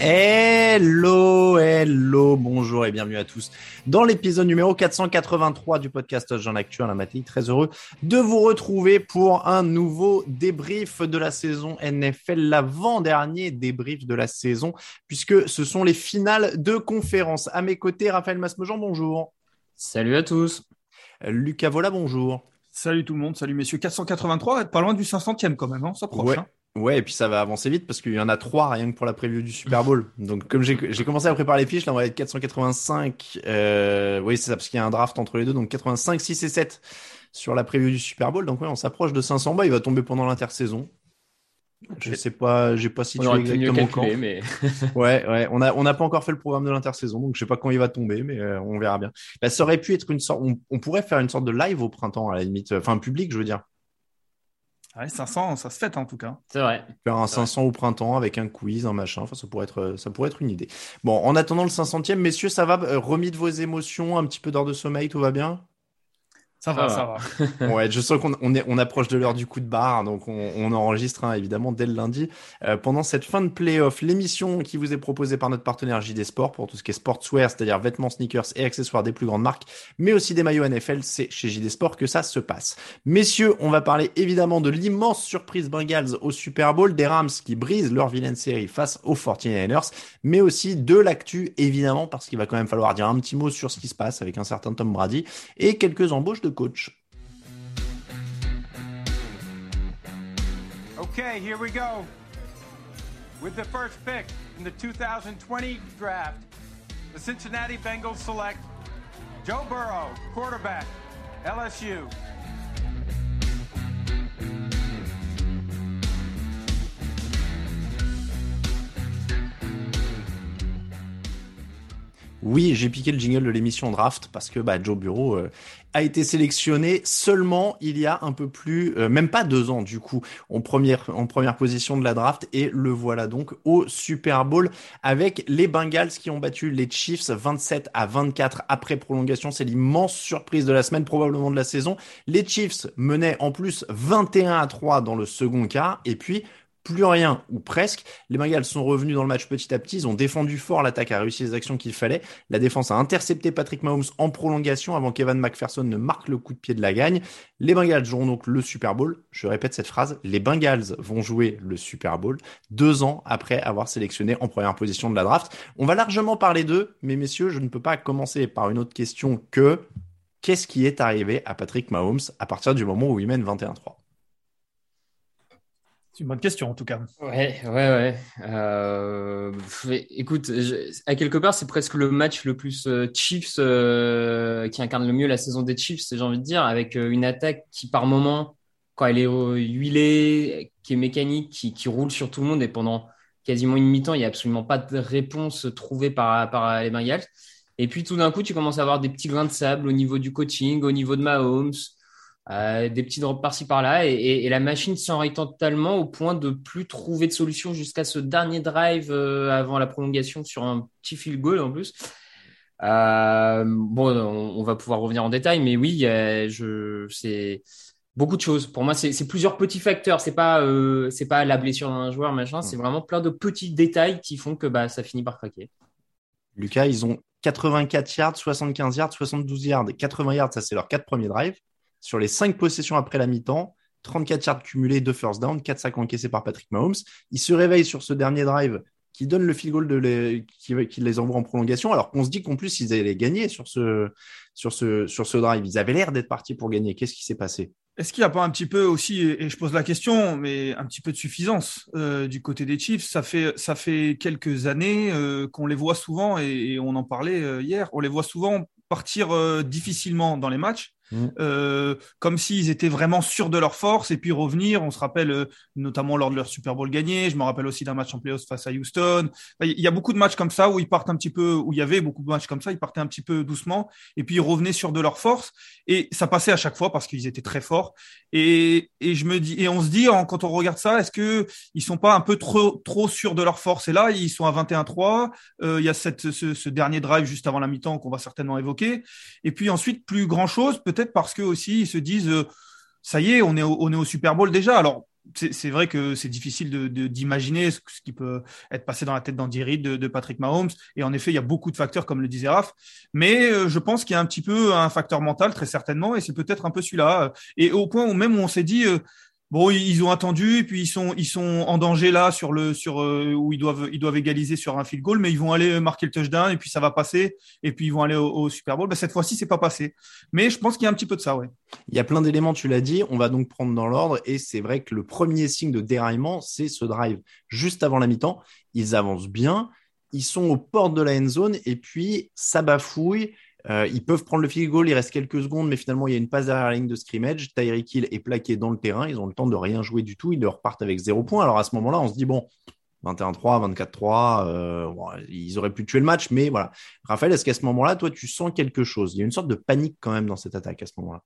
Hello, hello, bonjour et bienvenue à tous dans l'épisode numéro 483 du podcast Jean Actu la matinée. Très heureux de vous retrouver pour un nouveau débrief de la saison NFL, l'avant-dernier débrief de la saison, puisque ce sont les finales de conférence. À mes côtés, Raphaël Masmejean, bonjour. Salut à tous. Lucas Vola, bonjour. Salut tout le monde, salut messieurs. 483, pas loin du 500e quand même, hein, ça. Ouais. hein. Ouais, et puis ça va avancer vite parce qu'il y en a trois rien que pour la preview du Super Bowl. Donc, comme j'ai commencé à préparer les fiches, là, on va être 485. Euh, oui, c'est ça, parce qu'il y a un draft entre les deux. Donc, 85, 6 et 7 sur la preview du Super Bowl. Donc, ouais, on s'approche de 500 bas. Il va tomber pendant l'intersaison. Je sais pas, j'ai pas On situé mieux exactement quand. mais Ouais, ouais, on a, on n'a pas encore fait le programme de l'intersaison, donc je sais pas quand il va tomber, mais euh, on verra bien. Bah, ça aurait pu être une sorte, on, on pourrait faire une sorte de live au printemps, à la limite, enfin, public, je veux dire. Ouais, 500, ça se fait en tout cas. c'est vrai. Faire un C'est vrai. 500 au printemps avec un quiz, un machin. Enfin, ça pourrait être, ça pourrait être une idée. Bon, en attendant le 500e, messieurs, ça va? Euh, Remis de vos émotions, un petit peu d'heure de sommeil, tout va bien? Ça va, Ça ça va. Ouais, je sens qu'on on est, on approche de l'heure du coup de barre, donc on, on enregistre hein, évidemment dès le lundi. Euh, pendant cette fin de playoff, l'émission qui vous est proposée par notre partenaire JD Sport pour tout ce qui est sportswear, c'est-à-dire vêtements, sneakers et accessoires des plus grandes marques, mais aussi des maillots NFL, c'est chez JD Sport que ça se passe. Messieurs, on va parler évidemment de l'immense surprise Bengals au Super Bowl, des Rams qui brisent leur vilaine série face aux 49ers, mais aussi de l'actu évidemment parce qu'il va quand même falloir dire un petit mot sur ce qui se passe avec un certain Tom Brady et quelques embauches de coach. Okay, here we go. With the first pick in the 2020 draft, the Cincinnati Bengals select Joe Burrow, quarterback, LSU. Oui, j'ai piqué le jingle de l'émission Draft parce que bah, Joe Bureau euh, a été sélectionné seulement il y a un peu plus, euh, même pas deux ans du coup, en première, en première position de la draft et le voilà donc au Super Bowl avec les Bengals qui ont battu les Chiefs 27 à 24 après prolongation. C'est l'immense surprise de la semaine, probablement de la saison. Les Chiefs menaient en plus 21 à 3 dans le second quart et puis plus rien ou presque. Les Bengals sont revenus dans le match petit à petit. Ils ont défendu fort. L'attaque a réussi les actions qu'il fallait. La défense a intercepté Patrick Mahomes en prolongation avant qu'Evan McPherson ne marque le coup de pied de la gagne. Les Bengals joueront donc le Super Bowl. Je répète cette phrase. Les Bengals vont jouer le Super Bowl deux ans après avoir sélectionné en première position de la draft. On va largement parler d'eux, mais messieurs, je ne peux pas commencer par une autre question que qu'est-ce qui est arrivé à Patrick Mahomes à partir du moment où il mène 21-3? C'est une bonne question en tout cas. Ouais, ouais, ouais. Euh, écoute, à quelque part, c'est presque le match le plus euh, Chiefs euh, qui incarne le mieux la saison des Chiefs, j'ai envie de dire, avec une attaque qui par moment quand elle est huilée, qui est mécanique, qui, qui roule sur tout le monde et pendant quasiment une mi-temps, il n'y a absolument pas de réponse trouvée par, par les Bengals. Et puis tout d'un coup, tu commences à avoir des petits grains de sable au niveau du coaching, au niveau de Mahomes, euh, des petits drops par-ci par-là, et, et, la machine s'enraye totalement au point de plus trouver de solution jusqu'à ce dernier drive euh, avant la prolongation sur un petit field goal en plus. Euh, bon, on, on, va pouvoir revenir en détail, mais oui, je, c'est beaucoup de choses. Pour moi, c'est plusieurs petits facteurs. C'est pas c'est pas la blessure d'un joueur, machin. C'est vraiment plein de petits détails qui font que bah ça finit par craquer. Lucas, ils ont 84 yards, 75 yards, 72 yards 80 yards. Ça, c'est leurs quatre premiers drives. Sur les cinq possessions après la mi-temps, 34 yards cumulés, de first down, 4 sacs encaissés par Patrick Mahomes. Ils se réveillent sur ce dernier drive qui donne le field goal les, qui, les envoie en prolongation, alors qu'on se dit qu'en plus ils allaient gagner sur ce, sur ce, sur ce drive. Ils avaient l'air d'être partis pour gagner. Qu'est-ce qui s'est passé? Est-ce qu'il n'y a pas un petit peu aussi, et je pose la question, mais un petit peu de suffisance euh, du côté des Chiefs? Ça fait, ça fait quelques années euh, qu'on les voit souvent, et, on en parlait euh, hier, on les voit souvent partir difficilement dans les matchs Mm. Euh, comme s'ils étaient vraiment sûrs de leur force et puis revenir. On se rappelle euh, notamment lors de leur Super Bowl gagné. Je me rappelle aussi d'un match en playoffs face à Houston. Il y a beaucoup de matchs comme ça où ils partent un petit peu, où il y avait beaucoup de matchs comme ça. Ils partaient un petit peu doucement et puis ils revenaient sur de leur force et ça passait à chaque fois parce qu'ils étaient très forts. Et, et je me dis et on se dit quand on regarde ça, est-ce que ils sont pas un peu trop trop sûrs de leur force? Et là, ils sont à 21-3. Euh, il y a cette, ce, ce dernier drive juste avant la mi-temps qu'on va certainement évoquer. Et puis ensuite, plus grand chose, peut-être parce que aussi ils se disent euh, ça y est, on est au, Super Bowl déjà. Alors c'est vrai que c'est difficile d'imaginer de, ce, qui peut être passé dans la tête d'Andy Reid, de, de, Patrick Mahomes. Et en effet, il y a beaucoup de facteurs, comme le disait Raph. Mais euh, je pense qu'il y a un petit peu un facteur mental, très certainement, et c'est peut-être un peu celui-là. Et au point où même on s'est dit, euh, Bon, ils ont attendu, et puis ils sont, ils sont en danger là sur le, sur euh, où ils doivent, ils doivent égaliser sur un field goal, mais ils vont aller marquer le touchdown et puis ça va passer, et puis ils vont aller au, Super Bowl. Ben, cette fois-ci, c'est pas passé. Mais je pense qu'il y a un petit peu de ça, ouais. Il y a plein d'éléments, tu l'as dit. On va donc prendre dans l'ordre, et c'est vrai que le premier signe de déraillement, c'est ce drive juste avant la mi-temps. Ils avancent bien, ils sont aux portes de la end zone, et puis ça bafouille. Euh, ils peuvent prendre le field goal, il reste quelques secondes, mais finalement, il y a une passe derrière la ligne de scrimmage. Tyreek Hill est plaqué dans le terrain. Ils ont le temps de rien jouer du tout. Ils repartent avec zéro point. Alors à ce moment-là, on se dit, bon, 21-3, 24-3, euh, bon, ils auraient pu tuer le match, mais voilà. Raphaël, est-ce qu'à ce, moment-là, toi, tu sens quelque chose? Il y a une sorte de panique quand même dans cette attaque à ce moment-là.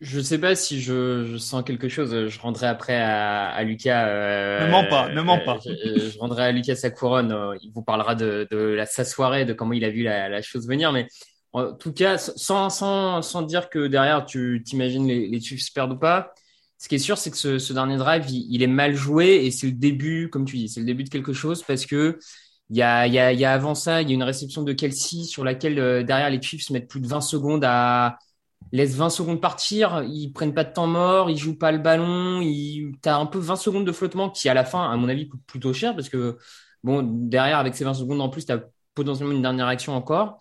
Je sais pas si je, je, sens quelque chose. Je rendrai après à, à Lucas. Euh, ne mens pas, ne mens pas. Je, je, rendrai à Lucas sa couronne. Euh, il vous parlera de, de la, sa soirée, de comment il a vu la, la chose venir. Mais en tout cas, sans, sans, sans dire que derrière, tu t'imagines les, Chiefs perdent ou pas. Ce qui est sûr, c'est que ce, dernier drive, il, est mal joué et c'est le début, comme tu dis, c'est le début de quelque chose parce que il y a, y, a, avant ça, il y a une réception de Kelsey sur laquelle euh, derrière les Chiefs mettent plus de 20 secondes à laissent 20 secondes partir, ils prennent pas de temps mort, ils jouent pas le ballon, ils as un peu 20 secondes de flottement qui à la fin, à mon avis, coûte plutôt cher parce que bon derrière avec ces 20 secondes en plus, tu as potentiellement une dernière action encore.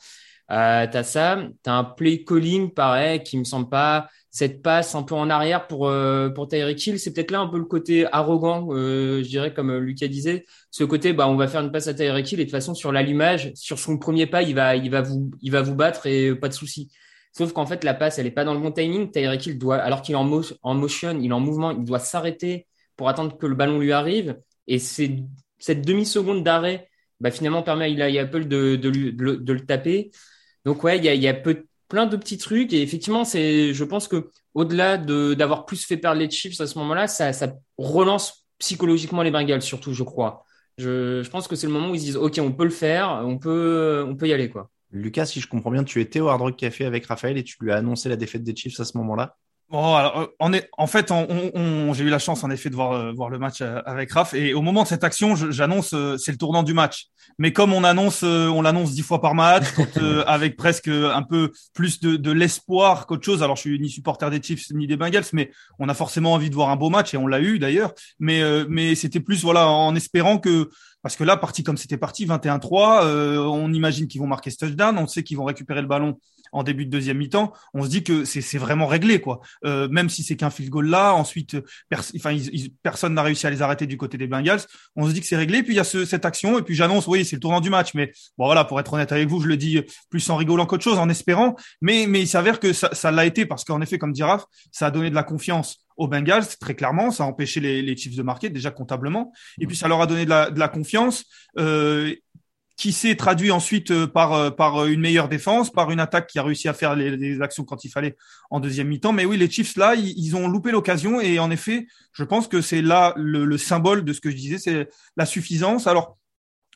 Euh, t'as ça, t'as un play calling pareil qui me semble pas cette passe un peu en arrière pour euh, pour Tyreek Hill, c'est peut-être là un peu le côté arrogant, euh, je dirais comme Lucas disait, ce côté bah on va faire une passe à Tyreek Hill et de toute façon sur l'allumage, sur son premier pas, il va il va vous il va vous battre et pas de souci. Sauf qu'en fait la passe elle est pas dans le bon timing, Tyreek Hill doit alors qu'il est en motion, il est en mouvement, il doit s'arrêter pour attendre que le ballon lui arrive et c'est cette demi seconde d'arrêt bah, finalement permet à Eli Apple de, de, de, de le taper. Donc ouais, il y a, plein de petits trucs et effectivement, c'est, je pense que au-delà de d'avoir plus fait perdre les Chiefs à ce moment-là, ça, relance psychologiquement les Bengals surtout, je crois. Je, je pense que c'est le moment où ils se disent ok, on peut le faire, on peut, on peut y aller quoi. Lucas, si je comprends bien, tu étais au Hard Rock Café avec Raphaël et tu lui as annoncé la défaite des Chiefs à ce moment-là. Bon, alors, on est, en fait, on, on, j'ai eu la chance en effet de voir, euh, voir le match euh, avec Raph. Et au moment de cette action, j'annonce euh, c'est le tournant du match. Mais comme on annonce, on l'annonce dix fois par match, avec presque un peu plus de, de l'espoir qu'autre chose. Alors, je suis ni supporter des Chiefs ni des Bengals, mais on a forcément envie de voir un beau match et on l'a eu d'ailleurs. Mais, mais c'était plus voilà en espérant que parce que là, parti comme c'était parti, 21-3, on imagine qu'ils vont marquer ce touchdown, on sait qu'ils vont récupérer le ballon en début de deuxième mi-temps, on se dit que c'est vraiment réglé, quoi. Euh, même si c'est qu'un field goal là, ensuite, enfin, personne n'a réussi à les arrêter du côté des Bengals. On se dit que c'est réglé. Puis il y a ce, cette action, et puis j'annonce, oui, c'est le tournant du match. Mais bon, voilà, pour être honnête avec vous, je le dis plus en rigolant qu'autre chose, en espérant. Mais mais il s'avère que ça l'a été parce qu'en effet, comme dit Raph, ça a donné de la confiance aux Bengals, très clairement. Ça a empêché les, les Chiefs de marquer, déjà comptablement. Et puis, ça leur a donné de la, de la confiance. Euh, qui s'est traduit ensuite euh, par euh, par une meilleure défense, par une attaque qui a réussi à faire les, les actions quand il fallait en deuxième mi-temps. Mais oui, les Chiefs là, ils, ont loupé l'occasion et en effet, je pense que c'est là le, le, symbole de ce que je disais, c'est la suffisance. Alors,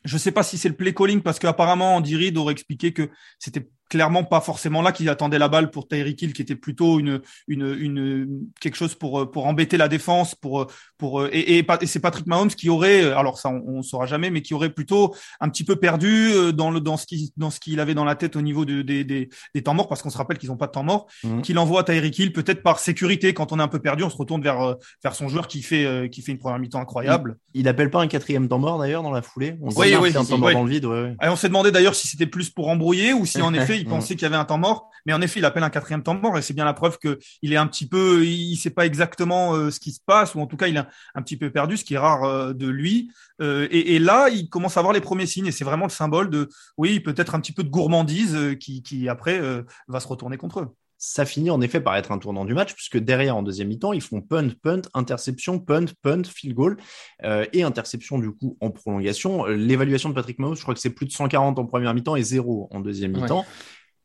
je sais pas si c'est le play calling parce qu'apparemment Andy Reid aurait expliqué que c'était clairement pas forcément là qu'il attendait la balle pour Tyreek Hill qui était plutôt une une une quelque chose pour pour embêter la défense pour pour et, et, et c'est Patrick Mahomes qui aurait alors ça on, on saura jamais mais qui aurait plutôt un petit peu perdu euh, dans le dans ce qui dans ce qu'il avait dans la tête au niveau de, des, des, des temps morts parce qu'on se rappelle qu'ils ont pas de temps mort mmh. qu'il envoie à Tyreek Hill peut-être par sécurité quand on est un peu perdu on se retourne vers euh, vers son joueur qui fait euh, qui fait une première mi-temps incroyable il, il, appelle pas un quatrième temps mort d'ailleurs dans la foulée? On oui, oui, un temps mort dans le vide ouais, ouais. Et on s'est demandé d'ailleurs si c'était plus pour embrouiller ou si en effet il pensait qu'il y avait un temps mort, mais en effet, il appelle un quatrième temps mort et c'est bien la preuve que il est un petit peu, il sait pas exactement euh, ce qui se passe ou en tout cas il est un, petit peu perdu, ce qui est rare euh, de lui. Euh, et, et, là, il commence à avoir les premiers signes et c'est vraiment le symbole de, oui, peut-être un petit peu de gourmandise euh, qui, qui après euh, va se retourner contre eux ça finit en effet par être un tournant du match, puisque derrière, en deuxième mi-temps, ils font punt, punt, interception, punt, punt, field goal euh, et interception du coup en prolongation. L'évaluation de Patrick Mahomes, je crois que c'est plus de 140 en première mi-temps et zéro en deuxième ouais.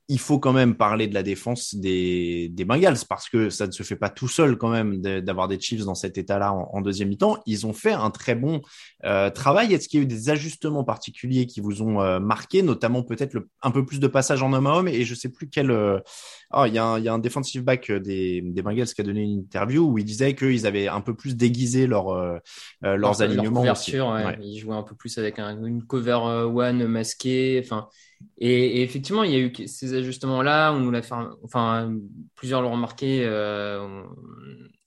Il faut quand même parler de la défense des, des Bengals parce que ça ne se fait pas tout seul quand même d'avoir des Chiefs dans cet état-là en, en, deuxième mi-temps. Ils ont fait un très bon euh, travail. Est-ce qu'il y a eu des ajustements particuliers qui vous ont euh, marqué, notamment peut-être un peu plus de passage en homme à homme et je sais plus quel. Euh... Oh, il y, a un, il y a un defensive back des, des Bengals qui a donné une interview où il disait qu'ils avaient un peu plus déguisé leur, euh, leurs leur, alignements. Leur couverture, ouais. Ouais. ils jouaient un peu plus avec un, une cover one masquée. Enfin. Et, effectivement, il y a eu ces ajustements-là. On nous l'a fait, enfin, plusieurs l'ont remarqué euh,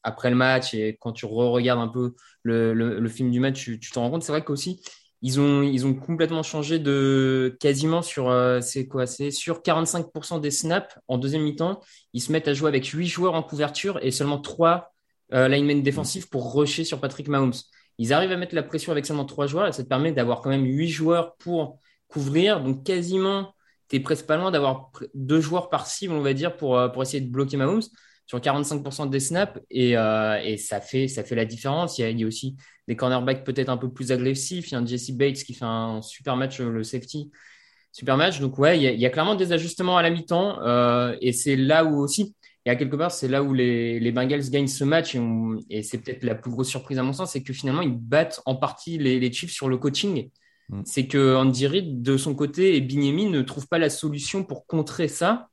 après le match. Et quand tu re-regardes un peu le, film du match, tu, t'en rends compte. C'est vrai qu'aussi, ils ont, ils ont complètement changé de quasiment sur, euh, c'est quoi, c'est sur 45% des snaps en deuxième mi-temps. Ils se mettent à jouer avec huit joueurs en couverture et seulement trois euh, linemen défensifs pour rusher sur Patrick Mahomes. Ils arrivent à mettre la pression avec seulement trois joueurs et ça te permet d'avoir quand même huit joueurs pour couvrir. Donc quasiment, tu es presque pas loin d'avoir deux joueurs par cible, on va dire, pour, pour essayer de bloquer Mahomes sur 45% des snaps et, euh, et ça, fait, ça fait la différence. Il y a, aussi des cornerbacks peut-être un peu plus agressifs. Il y a un Jesse Bates qui fait un super match, le safety. Super match. Donc ouais, il y a, clairement des ajustements à la mi-temps euh, et c'est là où aussi, et à quelque part, c'est là où les, Bengals gagnent ce match et, c'est peut-être la plus grosse surprise à mon sens, c'est que finalement, ils battent en partie les Chiefs sur le coaching. Mm. C'est que Andy Reid, de son côté, et Bignemi ne trouvent pas la solution pour contrer ça.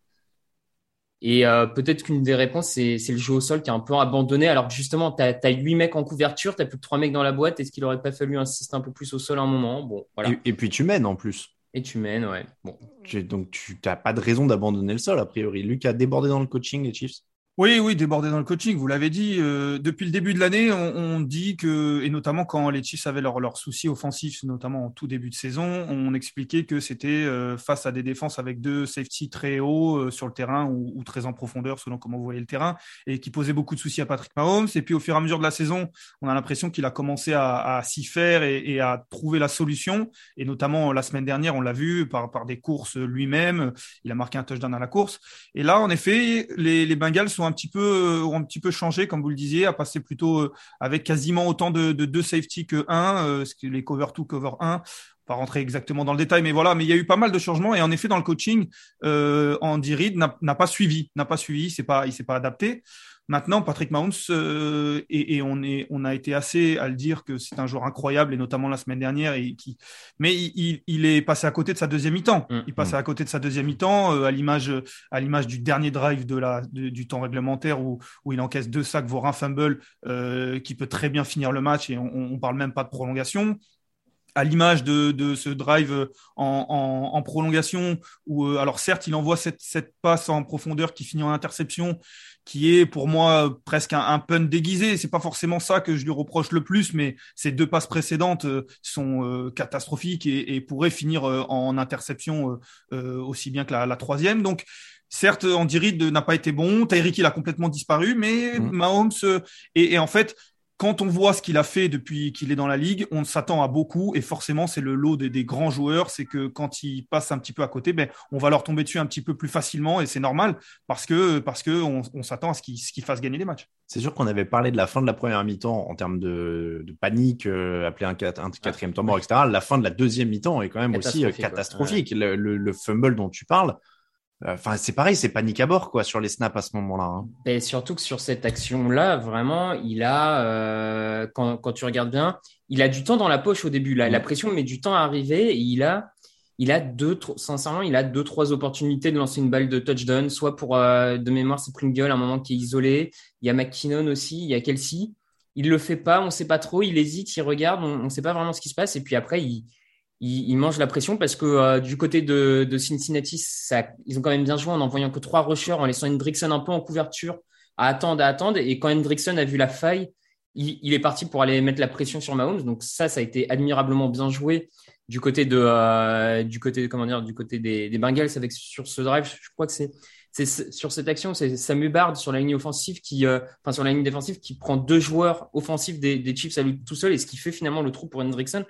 Et euh, peut-être qu'une des réponses, c'est, c'est le jeu au sol qui est un peu abandonné. Alors que justement, tu as, huit mecs en couverture, tu plus que trois mecs dans la boîte. Est-ce qu'il aurait pas fallu insister un peu plus au sol à un moment? Bon, voilà. Et, et, puis tu mènes en plus. Et tu mènes, ouais. Bon. Donc tu n'as pas de raison d'abandonner le sol, a priori. Luc a débordé dans le coaching, les Chiefs oui, oui, débordé dans le coaching. Vous l'avez dit. Euh, depuis le début de l'année, on, dit que, et notamment quand les Chiefs avaient leurs leur soucis offensifs, notamment en tout début de saison, on expliquait que c'était euh, face à des défenses avec deux safety très hauts euh, sur le terrain ou, très en profondeur, selon comment vous voyez le terrain, et qui posaient beaucoup de soucis à Patrick Mahomes. Et puis au fur et à mesure de la saison, on a l'impression qu'il a commencé à, s'y faire et, et, à trouver la solution. Et notamment la semaine dernière, on l'a vu par, par des courses lui-même. Il a marqué un touchdown à la course. Et là, en effet, les, les Bengals sont un petit peu ont un petit peu changé, comme vous le disiez, à passer plutôt euh, avec quasiment autant de, de deux safety que un, euh, les cover 2, cover 1 pas rentrer exactement dans le détail, mais voilà, mais il y a eu pas mal de changements et en effet dans le coaching, euh, Andy Reid n'a pas suivi, n'a pas suivi, c'est pas, il s'est pas adapté. Maintenant, Patrick Mahomes, euh, et, et, on, est, on a été assez à le dire que c'est un joueur incroyable, et notamment la semaine dernière, et qui, mais il, il est passé à côté de sa deuxième mi-temps. Mmh, il passait mmh. à côté de sa deuxième mi-temps, euh, à l'image à l'image du dernier drive de la, de, du temps réglementaire où, où il encaisse deux sacs, voire un fumble, euh, qui peut très bien finir le match, et on, on parle même pas de prolongation à l'image de, de, ce drive en, en, en prolongation, où euh, alors certes il envoie cette, cette, passe en profondeur qui finit en interception, qui est pour moi presque un, un punt déguisé. C'est pas forcément ça que je lui reproche le plus, mais ces deux passes précédentes euh, sont euh, catastrophiques et, et, pourraient finir en interception aussi bien que la, la troisième. Donc certes Andy Reid n'a pas été bon, Tyreek il a complètement disparu, mais mmh. Mahomes et, et en fait quand on voit ce qu'il a fait depuis qu'il est dans la ligue, on s'attend à beaucoup et forcément c'est le lot des, des grands joueurs, c'est que quand ils passent un petit peu à côté, ben on va leur tomber dessus un petit peu plus facilement et c'est normal parce que parce que on, on s'attend à ce qu'ils fassent gagner les matchs. C'est sûr qu'on avait parlé de la fin de la première mi-temps en termes de, de panique, euh, appelé un, un quatrième temps mort, etc. La fin de la deuxième mi-temps est quand même aussi euh, Catastrophique, ouais. Le, le- le fumble dont tu parles, enfin c'est pareil, c'est panique à bord quoi sur les snaps à ce moment-là. hein. Et surtout que sur cette action-là, vraiment, il a, euh, quand, quand tu regardes bien, il a du temps dans la poche au début. Là, la pression met du temps à arriver et il a, il a deux, sincèrement, il a deux, trois opportunités de lancer une balle de touchdown, soit pour, euh, de mémoire, c'est Pringle, à un moment qui est isolé. Il y a McKinnon aussi, il y a Kelsey. Il le fait pas, on sait pas trop, il hésite, il regarde, on, on sait pas vraiment ce qui se passe. Et puis après, il, il, il mange la pression parce que euh, du côté de, de Cincinnati, ça, ils ont quand même bien joué en envoyant que trois rushers, en laissant Hendrickson un peu en couverture, à attendre, à attendre. Et quand Hendrickson a vu la faille, il, il est parti pour aller mettre la pression sur Mahomes. Donc ça, ça a été admirablement bien joué du côté de, euh, du côté, comment dire, du côté des, des Bengals avec sur ce drive. Je crois que c'est c'est sur cette action, c'est Samu Bard sur la ligne offensive qui, euh, enfin sur la ligne défensive qui prend deux joueurs offensifs des, des Chiefs à lui tout seul et ce qui fait finalement le trou pour Hendrickson.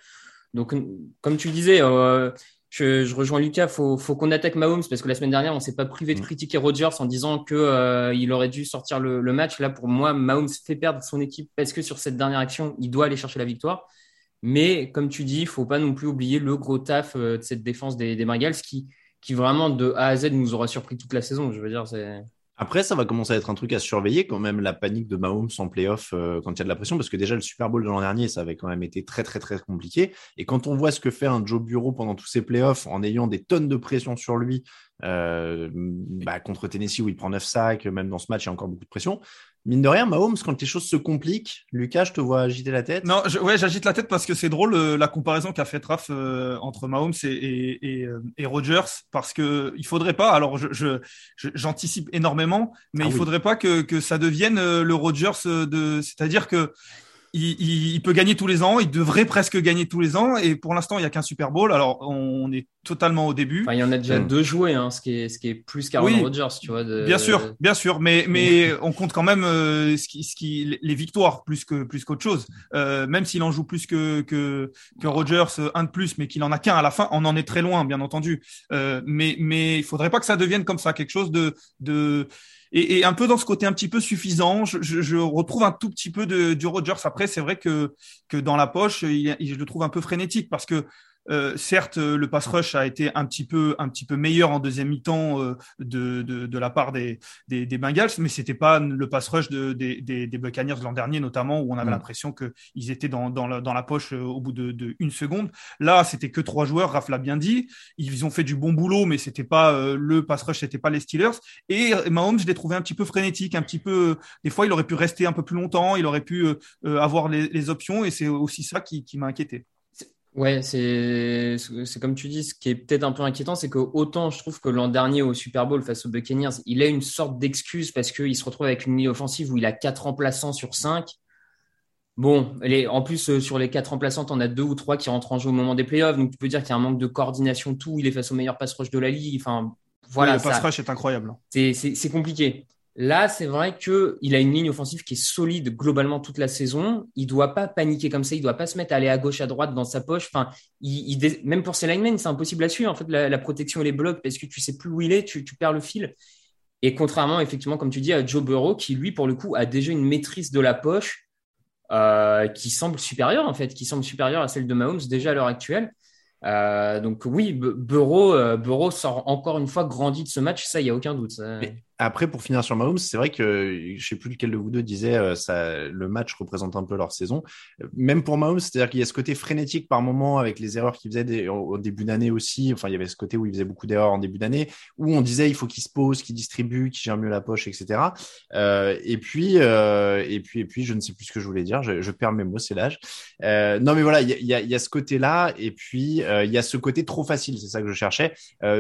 Donc, comme tu le disais, euh, je, je rejoins Lucas, faut, faut qu'on attaque Mahomes parce que la semaine dernière, on s'est pas privé de Mm. critiquer Rodgers en disant que euh, il aurait dû sortir le, le match. Là, pour moi, Mahomes fait perdre son équipe parce que sur cette dernière action, il doit aller chercher la victoire. Mais comme tu dis, il faut pas non plus oublier le gros taf euh, de cette défense des, des Bengals qui, qui vraiment de A à Z nous aura surpris toute la saison. Je veux dire, c'est Après, ça va commencer à être un truc à surveiller quand même, la panique de Mahomes en playoff euh, quand il y a de la pression, parce que déjà le Super Bowl de l'an dernier, ça avait quand même été très très très compliqué. Et quand on voit ce que fait un Joe Bureau pendant tous ses playoffs, en ayant des tonnes de pression sur lui, euh, bah, contre Tennessee où il prend 9 sacs, même dans ce match, il y a encore beaucoup de pression. Mine de rien, Mahomes, quand les choses se compliquent, Lucas, je te vois agiter la tête. Non, je, ouais, j'agite la tête parce que c'est drôle euh, la comparaison qu'a fait Raph euh, entre Mahomes et, et, et, euh, et Rodgers parce que il faudrait pas. Alors, je, j'anticipe énormément, mais Ah il oui. faudrait pas que, que ça devienne euh, le Rodgers euh, de, c'est-à-dire que il, il, il peut gagner tous les ans, il devrait presque gagner tous les ans, et pour l'instant, il y a qu'un Super Bowl. Alors, on est totalement au début. Enfin, il y en a déjà Mm. deux joués, hein, ce qui est ce qui est plus qu'Aaron Oui. Rodgers, tu vois. de- Bien sûr, bien sûr, mais mais on compte quand même euh, ce qui, ce qui, les victoires plus que plus qu'autre chose. Euh, même s'il en joue plus que que que Rogers, euh, un de plus, mais qu'il en a qu'un à la fin, on en est très loin, bien entendu. Euh, mais mais il faudrait pas que ça devienne comme ça, quelque chose de de et, un peu dans ce côté un petit peu suffisant. Je, retrouve un tout petit peu de du Rogers. Après, c'est vrai que que dans la poche, il, il- je le trouve un peu frénétique parce que euh, certes, euh, le pass rush a été un petit peu, un petit peu meilleur en deuxième mi-temps euh, de, de, de la part des, des, des Bengals, mais c'était pas le pass rush de, des, des, des Buccaneers l'an dernier, notamment où on avait Mm. l'impression que ils étaient dans, dans, la, dans la poche au bout de, de une seconde. Là, c'était que trois joueurs. Raph l'a bien dit. Ils ont fait du bon boulot, mais c'était pas euh, le pass rush, c'était pas les Steelers. Et Mahomes, je l'ai trouvé un petit peu frénétique, un petit peu. Des fois, il aurait pu rester un peu plus longtemps. Il aurait pu avoir les, les options, et c'est aussi ça qui, qui m'a inquiété. Ouais, c'est c'est comme tu dis, ce qui est peut-être un peu inquiétant, c'est que autant je trouve que l'an dernier au Super Bowl face aux Buccaneers, il a une sorte d'excuse parce qu'il se retrouve avec une ligne offensive où il a quatre remplaçants sur cinq. Bon, les, en plus euh, sur les quatre remplaçants, on a deux ou trois qui rentrent en jeu au moment des playoffs, donc tu peux dire qu'il y a un manque de coordination, tout. Il est face au meilleur pass rush de la ligue. Enfin, voilà, Oui, le pass ça- rush est incroyable. c'est compliqué. Là, c'est vrai que il a une ligne offensive qui est solide globalement toute la saison. Il doit pas paniquer comme ça. Il doit pas se mettre à aller à gauche, à droite dans sa poche. Enfin, même pour ses linemen, c'est impossible à suivre. En fait, la, protection et les blocs parce que tu sais plus où il est, tu, perds le fil. Et contrairement, effectivement, comme tu dis, à Joe Burrow, qui lui, pour le coup, a déjà une maîtrise de la poche euh, qui semble supérieure, en fait, qui semble supérieure à celle de Mahomes déjà à l'heure actuelle. Euh, donc oui, Bu- Burrow, euh, Burrow sort encore une fois grandi de ce match, ça, il y a aucun doute. Après, pour finir sur Mahomes, c'est vrai que je sais plus lequel de vous deux disait euh, ça, le match représente un peu leur saison. Même pour Mahomes, c'est-à-dire qu'il y a ce côté frénétique par moment avec les erreurs qu'il faisait au, début d'année aussi. Enfin, il y avait ce côté où il faisait beaucoup d'erreurs en début d'année, où on disait il faut qu'il se pose, qu'il distribue, qu'il gère mieux la poche, etc. Euh, et puis, euh, et puis, et puis, je ne sais plus ce que je voulais dire. Je, perds mes mots, c'est l'âge. Non, mais voilà, il y a, y a, ce côté-là, et puis il y a ce côté trop facile. C'est ça que je cherchais.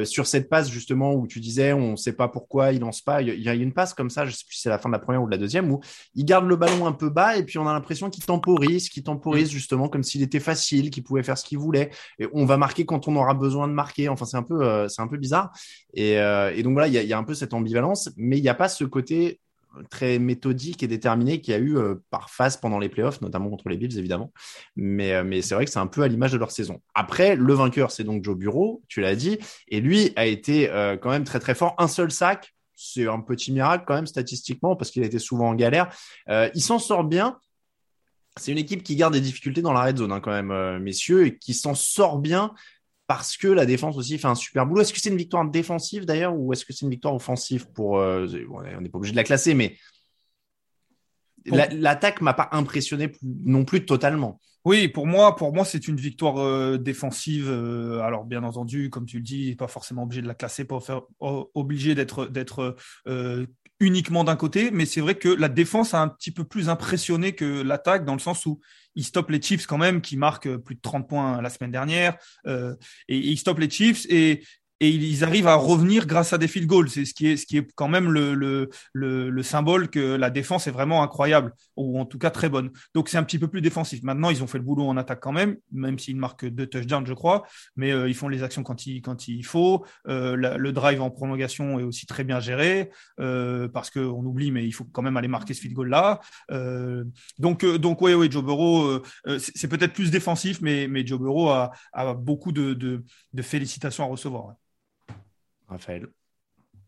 Sur cette passe justement où tu disais on ne sait pas pourquoi il lance pas, il y a- une passe comme ça, je sais plus si c'est la fin de la première ou de la deuxième, où il garde le ballon un peu bas et puis on a l'impression qu'il temporise, qu'il temporise justement comme s'il était facile, qu'il pouvait faire ce qu'il voulait. Et on va marquer quand on aura besoin de marquer. Enfin c'est un peu, euh, c'est un peu bizarre. Et, euh, et donc voilà, il y a, il y a un peu cette ambivalence, mais il n'y a pas ce côté très méthodique et déterminé qu'il y a eu par phase pendant les playoffs, notamment contre les Bills évidemment. Mais, mais c'est vrai que c'est un peu à l'image de leur saison. Après, le vainqueur, c'est donc Joe Bureau, tu l'as dit, et lui a été quand même très très fort. Un seul sac, c'est un petit miracle quand même statistiquement parce qu'il a été souvent en galère. il s'en sort bien. C'est une équipe qui garde des difficultés dans la red zone hein, quand même, messieurs, et qui s'en sort bien parce que la défense aussi fait un super boulot. Est-ce que c'est une victoire défensive d'ailleurs ou est-ce que c'est une victoire offensive pour euh, On n'est pas obligé de la classer, mais l'attaque m'a pas impressionné non plus totalement. Oui, pour moi, pour moi, c'est une victoire euh, défensive. Euh, alors, bien entendu, comme tu le dis, pas forcément obligé de la classer, pas obligé d'être d'être uniquement d'un côté, mais c'est vrai que la défense a un petit peu plus impressionné que l'attaque dans le sens où il stoppe les Chiefs quand même qui marquent plus de 30 points la semaine dernière euh, et, et il stoppe les Chiefs et et ils arrivent à revenir grâce à des field goals. C'est ce qui est, ce qui est quand même le, le, le, symbole que la défense est vraiment incroyable, ou en tout cas très bonne. Donc c'est un petit peu plus défensif. Maintenant, ils ont fait le boulot en attaque quand même, même s'ils marquent deux touchdowns, je crois, mais euh, ils font les actions quand il, quand il faut. Euh, le drive en prolongation est aussi très bien géré, euh, parce qu'on oublie, mais il faut quand même aller marquer ce field goal-là. donc, donc oui, oui, Joe Burrow, c'est peut-être plus défensif, mais, mais Joe Burrow a, a beaucoup de, de félicitations à recevoir. Raphaël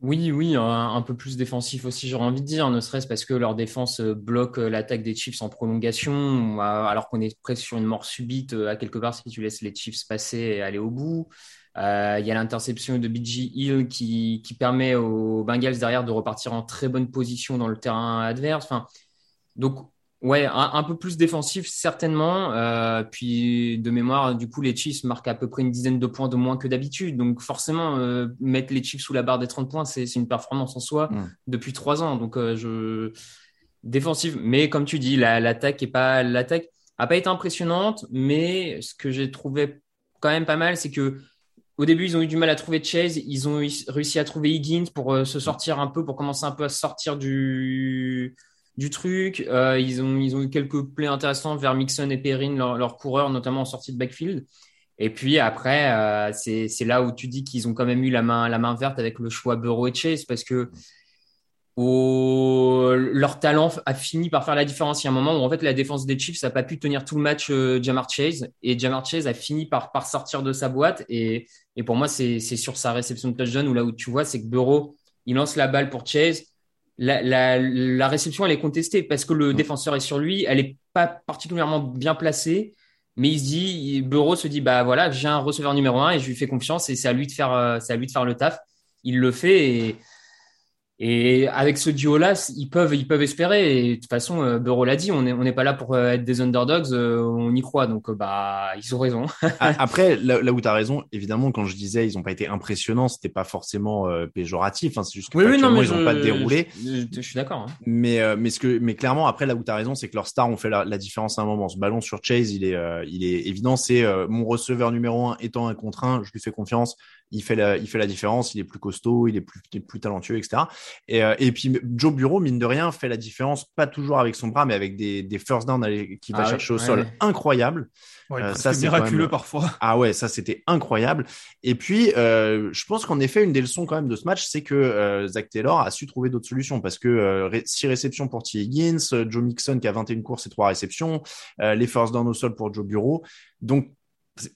oui, oui, un, peu plus défensif aussi, j'aurais envie de dire, ne serait-ce parce que leur défense euh, bloque euh, l'attaque des Chiefs en prolongation, alors qu'on est presque sur une mort subite euh, à quelque part si tu laisses les Chiefs passer et aller au bout. Il y a l'interception de BG Hill qui, qui, permet aux Bengals derrière de repartir en très bonne position dans le terrain adverse. Enfin, donc Ouais, un, peu plus défensif certainement. Euh, puis de mémoire, du coup, les Chiefs marquent à peu près une dizaine de points de moins que d'habitude. Donc forcément, euh, mettre les Chiefs sous la barre des 30 points, c'est une performance en soi mm. depuis trois ans. Donc euh, je défensive, mais comme tu dis, l'attaque est pas l'attaque a pas été impressionnante, mais ce que j'ai trouvé quand même pas mal, c'est que au début, ils ont eu du mal à trouver Chase. Ils ont réussi à trouver Higgins pour se sortir un peu, pour commencer un peu à sortir du du truc. Euh, ils, ont, ils ont eu quelques plays intéressants vers Mixon et Perrine, leurs leur coureurs, notamment en sortie de backfield. Et puis après, euh, c'est là où tu dis qu'ils ont quand même eu la main, la main verte avec le choix Burrow et Chase parce que leur talent a fini par faire la différence. Il y a un moment où en fait la défense des Chiefs n'a pas pu tenir tout le match euh, Jamar Chase et Jamar Chase a fini par, par sortir de sa boîte. Et, et pour moi, c'est sur sa réception de touchdown où là où tu vois, c'est que Burrow, il lance la balle pour Chase la, la, la, réception, elle est contestée parce que le mm. défenseur est sur lui. Elle est pas particulièrement bien placée, mais il se dit, Bureau se dit, bah voilà, j'ai un receveur numéro un et je lui fais confiance et c'est à lui de faire, euh, c'est à lui de faire le taf. Il le fait et et avec ce duo-là, ils peuvent, ils peuvent espérer. Et de toute façon, euh, Bureau l'a dit, on n'est on n'est pas là pour euh, être des underdogs, euh, on y croit. Donc, bah, ils ont raison. Après, là, où tu as raison, évidemment, quand je disais ils n'ont pas été impressionnants, c'était pas forcément péjoratif. Hein, c'est juste que oui, non, ils n'ont pas déroulé. Je, je, suis d'accord. Hein. Mais, mais, ce que, mais clairement, après, là où tu as raison, c'est que leurs stars ont fait la, la, différence à un moment. Ce ballon sur Chase, il est, il est évident. C'est mon receveur numéro un étant un contre un, je lui fais confiance il fait la, il fait la différence, il est plus costaud, il est plus, plus talentueux, etc. Et, euh, et puis Joe Bureau, mine de rien, fait la différence, pas toujours avec son bras, mais avec des, des first down qui va ah chercher au sol incroyable. Euh, ça c'est miraculeux parfois. Ah ouais, ça c'était incroyable. Et puis, euh, je pense qu'en effet, une des leçons quand même de ce match, c'est que Zach Taylor a su trouver d'autres solutions parce que 6 réceptions pour T. Higgins, Joe Mixon qui a 21 courses et 3 réceptions, les first down au sol pour Joe Bureau. Donc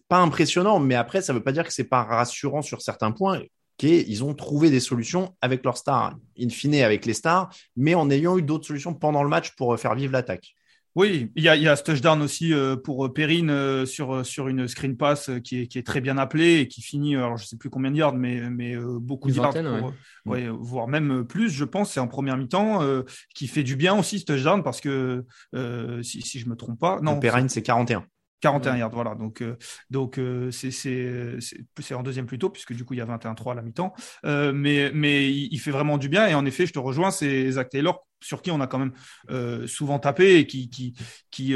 pas impressionnant, mais après, ça veut pas dire que c'est pas rassurant sur certains points qu'ils ont trouvé des solutions avec leurs stars, in fine avec les stars, mais en ayant eu d'autres solutions pendant le match pour euh, faire vivre l'attaque. Oui, il y a, il y a ce touchdown aussi euh, pour euh, Perrine sur, sur une screen pass qui est, qui est très bien appelée et qui finit, alors je sais plus combien de yards, mais, mais beaucoup de yards, voire même plus, je pense, c'est en première mi-temps, qui fait du bien aussi ce touchdown parce que si, si je me trompe pas, non. Perrine, c'est 41. 41 yards, voilà. Donc, euh, donc euh, c'est en deuxième plutôt, puisque du coup, il y a 21-3 à la mi-temps. Euh, mais mais il, fait vraiment du bien. Et en effet, je te rejoins, c'est Zach Taylor, sur qui on a quand même souvent tapé et qui qui, qui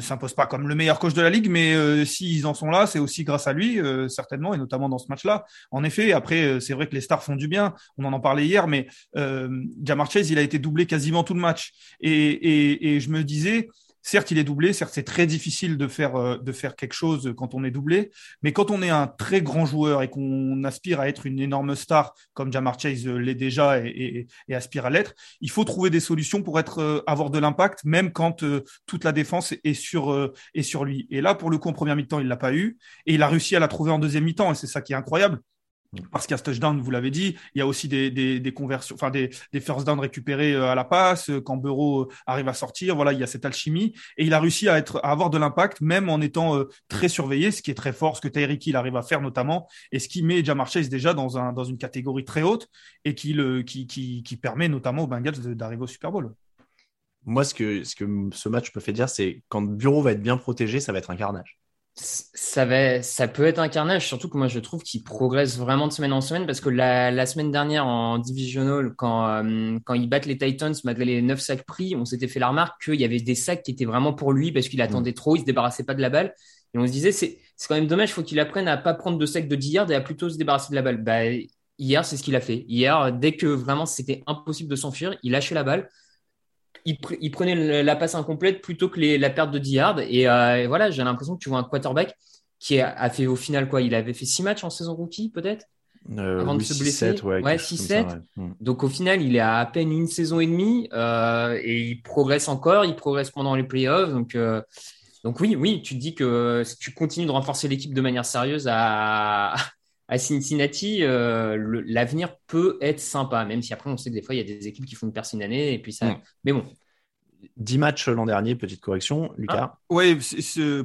s'impose pas comme le meilleur coach de la ligue. Mais s'ils en sont là, c'est aussi grâce à lui, certainement, et notamment dans ce match-là. En effet, après, c'est vrai que les stars font du bien. On en en parlait hier, mais Jamar Chase, il a été doublé quasiment tout le match. Et, et, et je me disais, certes, il est doublé, certes, c'est très difficile de faire, euh, de faire quelque chose quand on est doublé, mais quand on est un très grand joueur et qu'on aspire à être une énorme star, comme Jamar Chase l'est déjà et, aspire à l'être, il faut trouver des solutions pour être, euh, avoir de l'impact, même quand euh, toute la défense est sur, est sur lui. Et là, pour le coup, en première mi-temps, il l'a pas eu, et il a réussi à la trouver en deuxième mi-temps, et c'est ça qui est incroyable. Parce qu'il y a ce touchdown, vous l'avez dit, il y a aussi des, conversions, enfin des, first down récupérés euh, à la passe euh, quand Bureau euh, arrive à sortir. Voilà, il y a cette alchimie et il a réussi à avoir de l'impact même en étant très surveillé, ce qui est très fort, ce que Tyreek arrive à faire notamment et ce qui met Jamar déjà dans un dans une catégorie très haute et qui permet notamment aux Bengals d'arriver au Super Bowl. Moi, ce que ce que ce match me fait dire, c'est quand Bureau va être bien protégé, ça va être un carnage ça, va, ça peut être un carnage, surtout que moi je trouve qu'il progresse vraiment de semaine en semaine parce que la, la semaine dernière en divisional, quand, euh, quand ils battent les Titans, malgré les 9 sacs pris, on s'était fait la remarque qu'il y avait des sacs qui étaient vraiment pour lui parce qu'il attendait trop, il se débarrassait pas de la balle. Et on se disait, c'est quand même dommage, il faut qu'il apprenne à pas prendre de sacs de 10 yards et à plutôt se débarrasser de la balle. Bah, hier, c'est ce qu'il a fait. Hier, dès que vraiment c'était impossible de s'enfuir, il lâchait la balle il, prenait la passe incomplète plutôt que la perte de 10 yards. Euh, et, voilà, j'ai l'impression que tu vois un quarterback qui a, fait au final quoi? Il avait fait 6 matchs en saison rookie, peut-être? Euh, Avant de se blesser. 7, ouais, 6-7. Hmm. Donc au final, il est à à peine une saison et demie euh, et il progresse encore. Il progresse pendant les playoffs. Donc, donc oui, oui, tu te dis que si tu continues de renforcer l'équipe de manière sérieuse à, à Cincinnati, euh, l'avenir peut être sympa, même si après on sait que des fois il y a des équipes qui font une personne année et puis ça. Mais bon, 10 matchs l'an dernier, petite correction, Lucas. Ah, oui,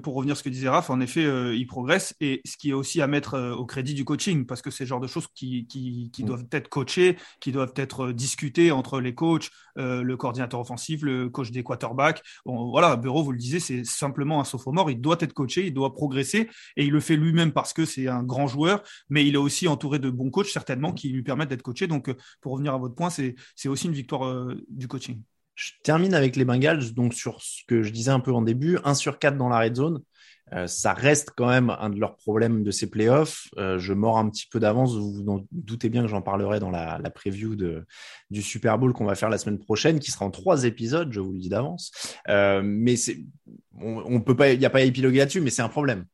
pour revenir à ce que disait Raph, en effet, euh, il progresse et ce qui est aussi à mettre euh, au crédit du coaching, parce que c'est le genre de choses qui, qui, qui mm. doivent être coachées, qui doivent être euh, discutées entre les coachs, le coordinateur offensif, le coach des quarterbacks. voilà, Bureau, vous le disiez, c'est simplement un sophomore, il doit être coaché, il doit progresser et il le fait lui-même parce que c'est un grand joueur, mais il est aussi entouré de bons coachs, certainement, qui lui permettent d'être coaché. Donc, pour revenir à votre point, c'est aussi une victoire du coaching. Je termine avec les Bengals, donc sur ce que je disais un peu en début, 1 sur 4 dans la red zone. Euh, ça reste quand même un de leurs problèmes de ces playoffs. Euh, je mords un petit peu d'avance. Vous vous doutez bien que j'en parlerai dans la, la preview du Super Bowl qu'on va faire la semaine prochaine, qui sera en trois épisodes, je vous le dis d'avance. Euh, mais on, on, peut pas, il n'y a pas à épiloguer là-dessus, mais c'est un problème.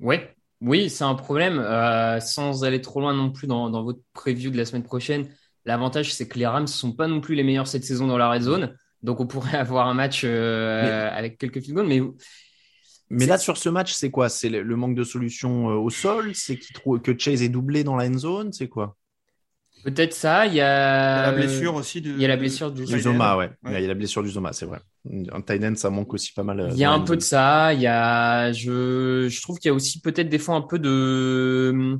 Oui, oui, c'est un problème. Euh, sans aller trop loin non plus dans, dans votre preview de la semaine prochaine, L'avantage, c'est que les Rams ne sont pas non plus les meilleurs cette saison dans la red zone. Donc, on pourrait avoir un match euh, avec quelques field goals. Mais, mais là, sur ce match, c'est quoi? C'est le manque de solution euh, au sol? C'est que Chase est doublé dans la end zone? C'est quoi? Peut-être ça. Il y, a... la blessure aussi. Il y a la blessure du, Zoma, ouais. Il y a la blessure du Zoma, c'est vrai. Un tight ça manque aussi pas mal. Euh, il y a un peu de ça. Il y a, je, je trouve qu'il y a aussi peut-être des fois un peu de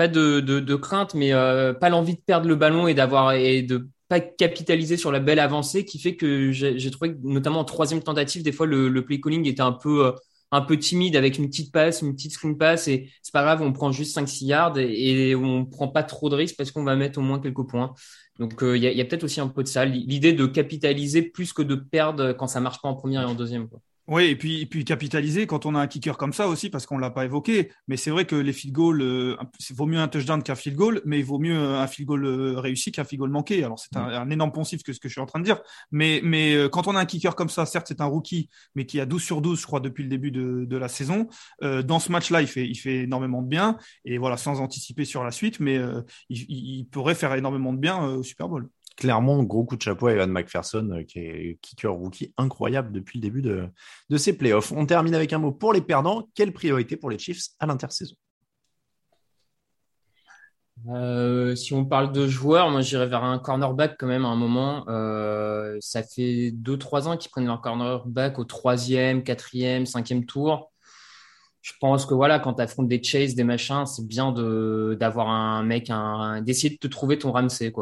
pas de, crainte, mais euh, pas l'envie de perdre le ballon et d'avoir et de pas capitaliser sur la belle avancée qui fait que j'ai trouvé que, notamment en troisième tentative, des fois le, play calling était un peu euh, un peu timide avec une petite passe, une petite screen pass et c'est pas grave, on prend juste 5-6 yards et, on prend pas trop de risques parce qu'on va mettre au moins quelques points. Donc euh, il y a, y a peut-être aussi un peu de ça, l'idée de capitaliser plus que de perdre quand ça marche pas en première et en deuxième. Quoi. Oui, et puis, et puis capitaliser quand on a un kicker comme ça aussi, parce qu'on ne l'a pas évoqué. Mais c'est vrai que les field goals, euh, il vaut mieux un touchdown qu'un field goal, mais il vaut mieux un field goal euh, réussi qu'un field goal manqué. Alors c'est un, énorme poncif que ce que je suis en train de dire. Mais, mais euh, quand on a un kicker comme ça, certes c'est un rookie, mais qui a 12 sur 12, je crois, depuis le début de, de la saison. dans ce match-là, il fait, il fait énormément de bien. Et voilà, sans anticiper sur la suite, mais il, il, pourrait faire énormément de bien au Super Bowl clairement, gros coup de chapeau à Evan McPherson, euh, qui est kicker rookie incroyable depuis le début de, de ces playoffs. On termine avec un mot pour les perdants. Quelle priorité pour les Chiefs à l'intersaison? Euh, si on parle de joueurs, moi j'irais vers un cornerback quand même à un moment. Euh, ça fait 2-3 ans qu'ils prennent leur cornerback au troisième, quatrième, cinquième tour. Je pense que voilà, quand tu affrontes des chases, des machins, c'est bien d'avoir un mec, d'essayer de te trouver ton Ramsey.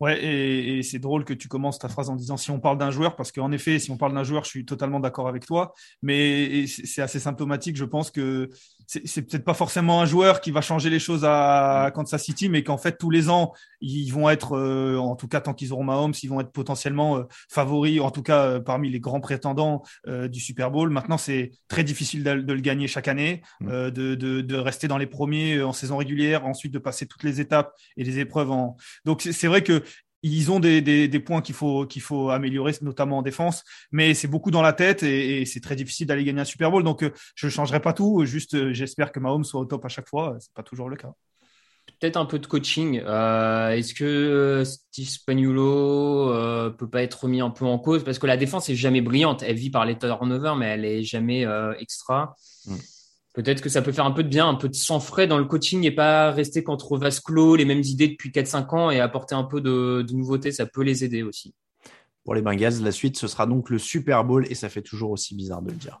Ouais, et, et c'est drôle que tu commences ta phrase en disant si on parle d'un joueur, parce qu'en effet, si on parle d'un joueur, je suis totalement d'accord avec toi, mais c'est assez symptomatique. Je pense que c'est peut-être pas forcément un joueur qui va changer les choses à Kansas City, mais qu'en fait tous les ans ils vont être, euh, en tout cas tant qu'ils auront Mahomes, ils vont être potentiellement euh, favoris, en tout cas euh, parmi les grands prétendants du Super Bowl. Maintenant, c'est très difficile de, de, le gagner chaque année, mm. de, de, de, rester dans les premiers en saison régulière, ensuite de passer toutes les étapes et les épreuves en. Donc c'est vrai que ils ont des, des, des points qu'il faut, qu'il faut améliorer, notamment en défense, mais c'est beaucoup dans la tête et, et c'est très difficile d'aller gagner un Super Bowl. Donc, euh, je ne changerai pas tout. Juste, euh, j'espère que Mahomes soit au top à chaque fois. C'est pas toujours le cas. Peut-être un peu de coaching. Euh, Est-ce que Steve Spagnuolo euh, peut pas être remis un peu en cause? Parce que la défense est jamais brillante. Elle vit par les turnovers, mais elle est jamais euh, extra. Mm. Peut-être que ça peut faire un peu de bien, un peu de sang frais dans le coaching et pas rester contre vase clos, les mêmes idées depuis 4-5 ans et apporter un peu de, de nouveauté. Ça peut les aider aussi. Pour les Bengals, la suite, ce sera donc le Super Bowl et ça fait toujours aussi bizarre de le dire.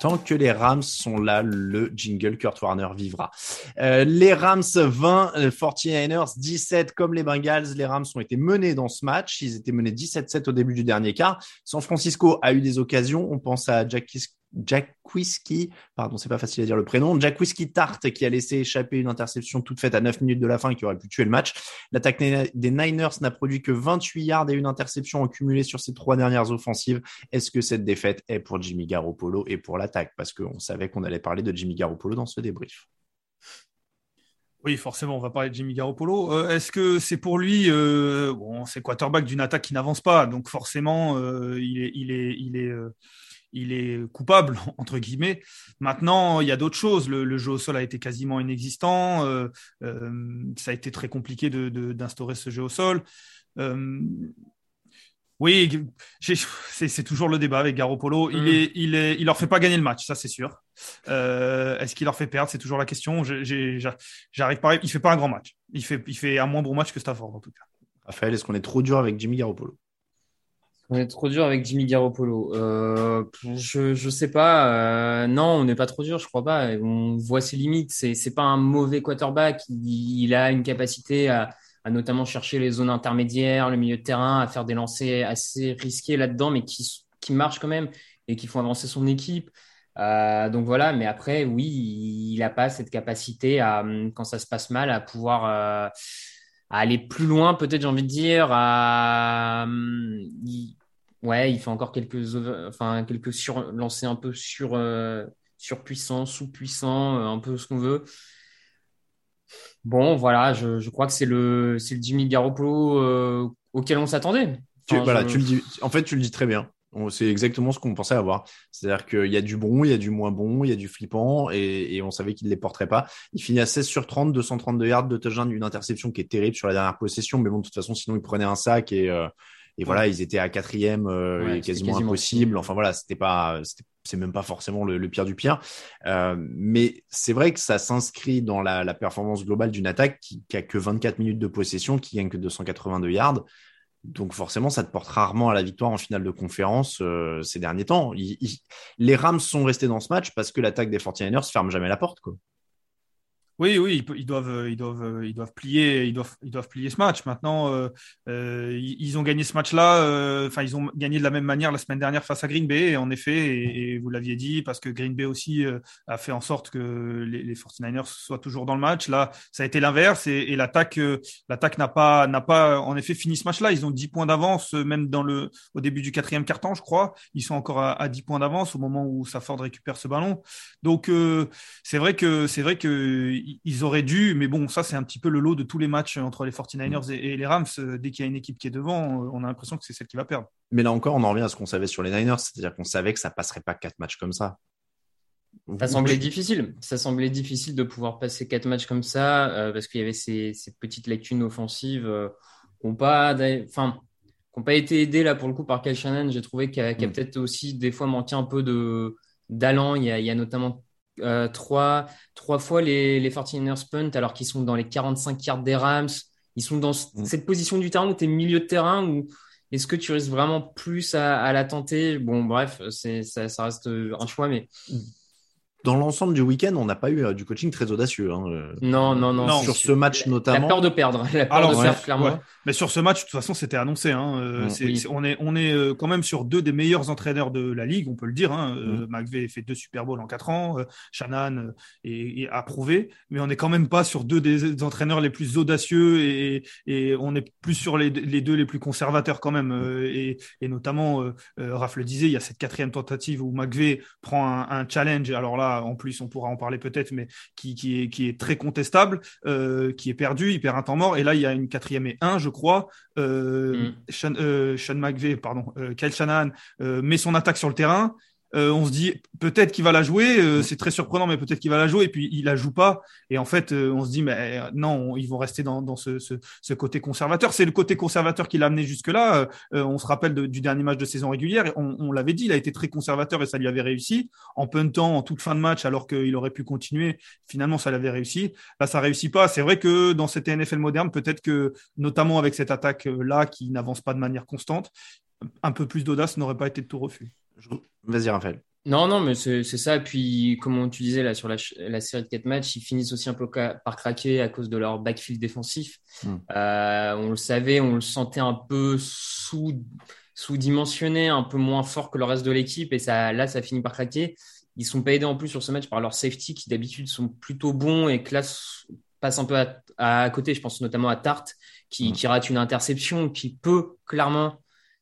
Tant que les Rams sont là, le jingle Kurt Warner vivra. Euh, les Rams 20, euh, 49ers 17 comme les Bengals. Les Rams ont été menés dans ce match. Ils étaient menés 17-7 au début du dernier quart. San Francisco a eu des occasions. On pense à Jack Jack Whiskey, pardon, c'est pas facile à dire le prénom, Jack Whiskey Tart qui a laissé échapper une interception toute faite à 9 minutes de la fin qui aurait pu tuer le match. L'attaque des Niners n'a produit que 28 yards et une interception en cumulé sur ces trois dernières offensives. Est-ce que cette défaite est pour Jimmy Garoppolo et pour l'attaque? Parce qu'on savait qu'on allait parler de Jimmy Garoppolo dans ce débrief. Oui, forcément, on va parler de Jimmy Garoppolo. Euh, Est-ce que c'est pour lui, euh, bon, c'est quarterback d'une attaque qui n'avance pas, donc forcément, euh, il est, il est, il est, il est coupable entre guillemets. Maintenant, il y a d'autres choses. Le, le, jeu au sol a été quasiment inexistant. Euh, euh, ça a été très compliqué d'instaurer de, de, ce jeu au sol. Euh, oui, c'est toujours le débat avec Garoppolo. Mm. Il est, il est, il leur fait pas gagner le match, ça c'est sûr. Euh, Est-ce qu'il leur fait perdre? C'est toujours la question. J'arrive pas. Il fait pas un grand match. Il fait, il fait un moins bon match que Stafford en tout cas. Raphaël, est-ce qu'on est trop dur avec Jimmy Garoppolo? On est trop dur avec Jimmy Garoppolo. Euh, je je sais pas. Euh, non, on n'est pas trop dur, je crois pas. On voit ses limites. C'est c'est pas un mauvais quarterback. Il, a une capacité à, notamment chercher les zones intermédiaires, le milieu de terrain, à faire des lancers assez risqués là-dedans, mais qui qui marchent quand même et qui font avancer son équipe. Euh, donc voilà. Mais après, oui, il a pas cette capacité à quand ça se passe mal à pouvoir euh, à aller plus loin, peut-être j'ai envie de dire. À, il, Ouais, il fait encore quelques, enfin, quelques sur, lancers un peu sur, euh, surpuissants, sous-puissants, euh, un peu ce qu'on veut. Bon, voilà, je, je crois que c'est le, c'est le Jimmy Garoppolo euh, auquel on s'attendait. Enfin, tu, voilà, je... tu le dis, en fait, tu le dis très bien. C'est exactement ce qu'on pensait avoir. C'est-à-dire qu'il y a du bon, il y a du moins bon, il y a du flippant et, et on savait qu'il ne les porterait pas. Il finit à 16 sur 30, 232 yards de touchdown, une interception qui est terrible sur la dernière possession. Mais bon, de toute façon, sinon, il prenait un sac et, euh, et voilà, ils étaient à quatrième, euh, ouais, quasiment, quasiment, impossible. Enfin voilà, c'était pas, c'est même pas forcément le, le pire du pire. Euh, mais c'est vrai que ça s'inscrit dans la, la, performance globale d'une attaque qui, qui a que 24 minutes de possession, qui gagne que 282 yards. Donc forcément, ça te porte rarement à la victoire en finale de conférence euh, ces derniers temps. Il, il, les Rams sont restés dans ce match parce que l'attaque des 49ers ferme jamais la porte. Quoi. Oui, oui, ils doivent, ils doivent, ils doivent plier, ils doivent, ils doivent plier ce match. Maintenant, euh, euh, ils ont gagné ce match-là. Enfin, euh, ils ont gagné de la même manière la semaine dernière face à Green Bay, en effet. Et, vous l'aviez dit, parce que Green Bay aussi euh, a fait en sorte que les, les 49ers soient toujours dans le match. Là, ça a été l'inverse et, l'attaque, euh, l'attaque n'a pas, n'a pas, en effet, fini ce match-là. Ils ont 10 points d'avance, même dans le, au début du quatrième quart-temps, je crois. Ils sont encore à, à 10 points d'avance au moment où Safford récupère ce ballon. Donc, c'est vrai que, c'est vrai que ils auraient dû, mais bon, ça c'est un petit peu le lot de tous les matchs entre les 49ers et, et les Rams. Dès qu'il y a une équipe qui est devant, on a l'impression que c'est celle qui va perdre. Mais là encore, on en revient à ce qu'on savait sur les Niners, c'est-à-dire qu'on savait que ça passerait pas quatre matchs comme ça. Ça semblait difficile. Ça semblait difficile de pouvoir passer quatre matchs comme ça euh, parce qu'il y avait ces, ces, petites lacunes offensives euh, qui n'ont pas, enfin, pas été aidées là pour le coup par Kyle Shannon. J'ai trouvé qu'il y a, qu a mm. peut-être aussi des fois manqué un peu de d'allant. Il, il, y a notamment euh, trois, trois fois les, les 49ers punt alors qu'ils sont dans les 45 yards des Rams. Ils sont dans mm. cette position du terrain où tu es milieu de terrain où est-ce que tu risques vraiment plus à, à la tenter? Bon, bref, ça, ça reste un choix, mais mm dans l'ensemble du week-end, on n'a pas eu euh, du coaching très audacieux. Hein, euh, non, non, non. Sur ce match notamment. La peur de perdre. La peur Alors, de perdre, clairement. Mais sur ce match, de toute façon, c'était annoncé. Hein. Euh, on est, on est quand même sur deux des meilleurs entraîneurs de la ligue, on peut le dire. Hein. Mm. McVeigh fait deux Super Bowls en quatre ans. Shannon est, approuvé. Mais on n'est quand même pas sur deux des entraîneurs les plus audacieux et, et on est plus sur les, les, deux les plus conservateurs quand même. Et, et notamment, Raph le disait, il y a cette quatrième tentative où McVeigh prend un, un challenge. Alors là, en plus on pourra en parler peut-être, mais qui, qui, est, qui est très contestable, euh, qui est perdu, il perd un temps mort. Et là, il y a une quatrième et un, je crois. Euh, mm. Sean, euh, Sean McVeigh, pardon, euh, Kyle Shanahan met son attaque sur le terrain euh, on se dit peut-être qu'il va la jouer, euh, c'est très surprenant, mais peut-être qu'il va la jouer, et puis il la joue pas. Et en fait, euh, on se dit mais non, ils vont rester dans, ce, côté conservateur. C'est le côté conservateur qui l'a amené jusque-là. on se rappelle du dernier match de saison régulière, on, l'avait dit, il a été très conservateur et ça lui avait réussi. En puntant en toute fin de match, alors qu'il aurait pu continuer, finalement ça l'avait réussi. Là, ça réussit pas. C'est vrai que dans cette NFL moderne, peut-être que notamment avec cette attaque là qui n'avance pas de manière constante, un peu plus d'audace n'aurait pas été de tout refus. Vas-y, Raphaël. Non, non, mais c'est ça. Et puis, comme tu disais, là, sur la, la, série de quatre matchs, ils finissent aussi un peu par craquer à cause de leur backfield défensif. Hmm. Euh, on le savait, on le sentait un peu sous, sous-dimensionné, un peu moins fort que le reste de l'équipe. Et ça, là, ça finit par craquer. Ils sont pas aidés en plus sur ce match par leur safety qui d'habitude sont plutôt bons et que là passe un peu à, côté. Je pense notamment à Tart qui, hmm. qui rate une interception qui peut clairement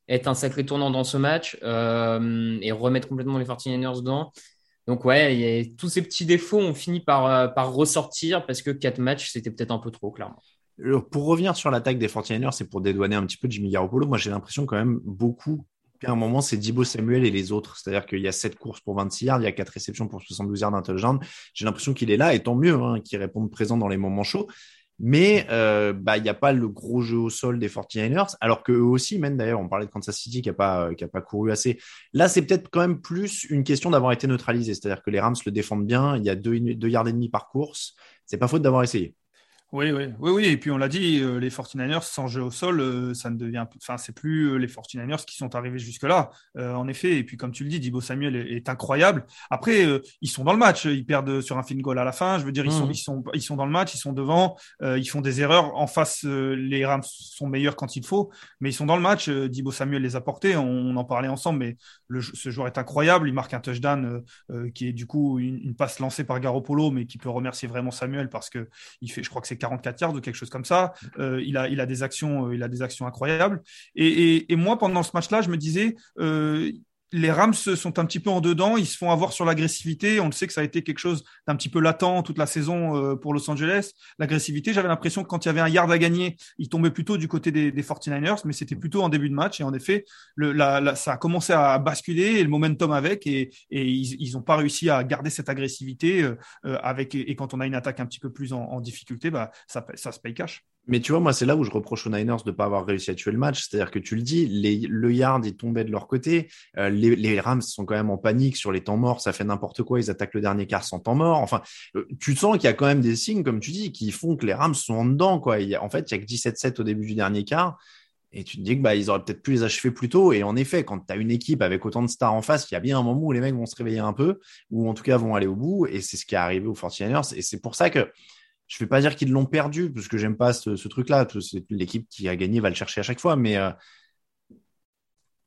être un sacré tournant dans ce match euh, et remettre complètement les 49ers dedans. Donc ouais, tous ces petits défauts ont fini par, euh, par ressortir parce que quatre matchs, c'était peut-être un peu trop, clairement. pour revenir sur l'attaque des 49ers, c'est pour dédouaner un petit peu Jimmy Garoppolo. Moi, j'ai l'impression quand même beaucoup à un moment, c'est Dibo Samuel et les autres. C'est-à-dire qu'il y a 7 courses pour 26 yards, il y a 4 réceptions pour 72 yards d'intelligence. J'ai l'impression qu'il est là, et tant mieux, hein, qu'il réponde présent dans les moments chauds. Mais euh, bah il n'y a pas le gros jeu au sol des 49ers, alors qu'eux aussi, même d'ailleurs, on parlait de Kansas City qui n'a pas, qui a pas couru assez. Là, c'est peut-être quand même plus une question d'avoir été neutralisé, c'est-à-dire que les Rams le défendent bien, il y a deux, deux yards et demi par course, c'est pas faute d'avoir essayé. Oui, oui, oui, oui. Et puis on l'a dit, euh, les 49ers sans jeu au sol, euh, ça ne devient, enfin, c'est plus euh, les 49ers qui sont arrivés jusque-là. en effet. Et puis comme tu le dis, Dibo Samuel est, incroyable. Après, ils sont dans le match. Ils perdent sur un field goal à la fin. Je veux dire, ils sont, mmh. ils sont, ils sont dans le match. Ils sont devant. ils font des erreurs. En face, les Rams sont meilleurs quand il faut, mais ils sont dans le match. Dibo Samuel les a portés. On, en parlait ensemble, mais le, ce joueur est incroyable. Il marque un touchdown qui est du coup une, une, passe lancée par Garoppolo, mais qui peut remercier vraiment Samuel parce que il fait, je crois que c'est 44 yards ou quelque chose comme ça. Euh, il, a, il, a des actions, euh, il a des actions incroyables. Et, et, et moi, pendant ce match-là, je me disais, euh, les Rams sont un petit peu en dedans, ils se font avoir sur l'agressivité. On le sait que ça a été quelque chose d'un petit peu latent toute la saison euh, pour Los Angeles. L'agressivité, j'avais l'impression que quand il y avait un yard à gagner, il tombait plutôt du côté des, des 49ers, mais c'était plutôt en début de match. Et en effet, ça a commencé à basculer et le momentum avec, et, ils n'ont pas réussi à garder cette agressivité euh, euh, avec. Et quand on a une attaque un petit peu plus en, en difficulté, bah, ça, ça se paye cash. Mais tu vois, moi, c'est là où je reproche aux Niners de ne pas avoir réussi à tuer le match. C'est-à-dire que tu le dis, les, le yard, il tombait de leur côté. Euh, les, Rams sont quand même en panique sur les temps morts. Ça fait n'importe quoi. Ils attaquent le dernier quart sans temps mort. Enfin, euh, tu sens qu'il y a quand même des signes, comme tu dis, qui font que les Rams sont en dedans. Quoi. En fait, il y a que 17-7 au début du dernier quart. Et tu te dis que bah, auraient peut-être pu les achever plus tôt. Et en effet, quand tu as une équipe avec autant de stars en face, il y a bien un moment où les mecs vont se réveiller un peu, ou en tout cas vont aller au bout. Et c'est ce qui est arrivé aux 49ers. Et c'est pour ça que je ne vais pas dire qu'ils l'ont perdu, parce que j'aime pas ce, ce truc-là. C'est l'équipe qui a gagné va le chercher à chaque fois, mais, euh,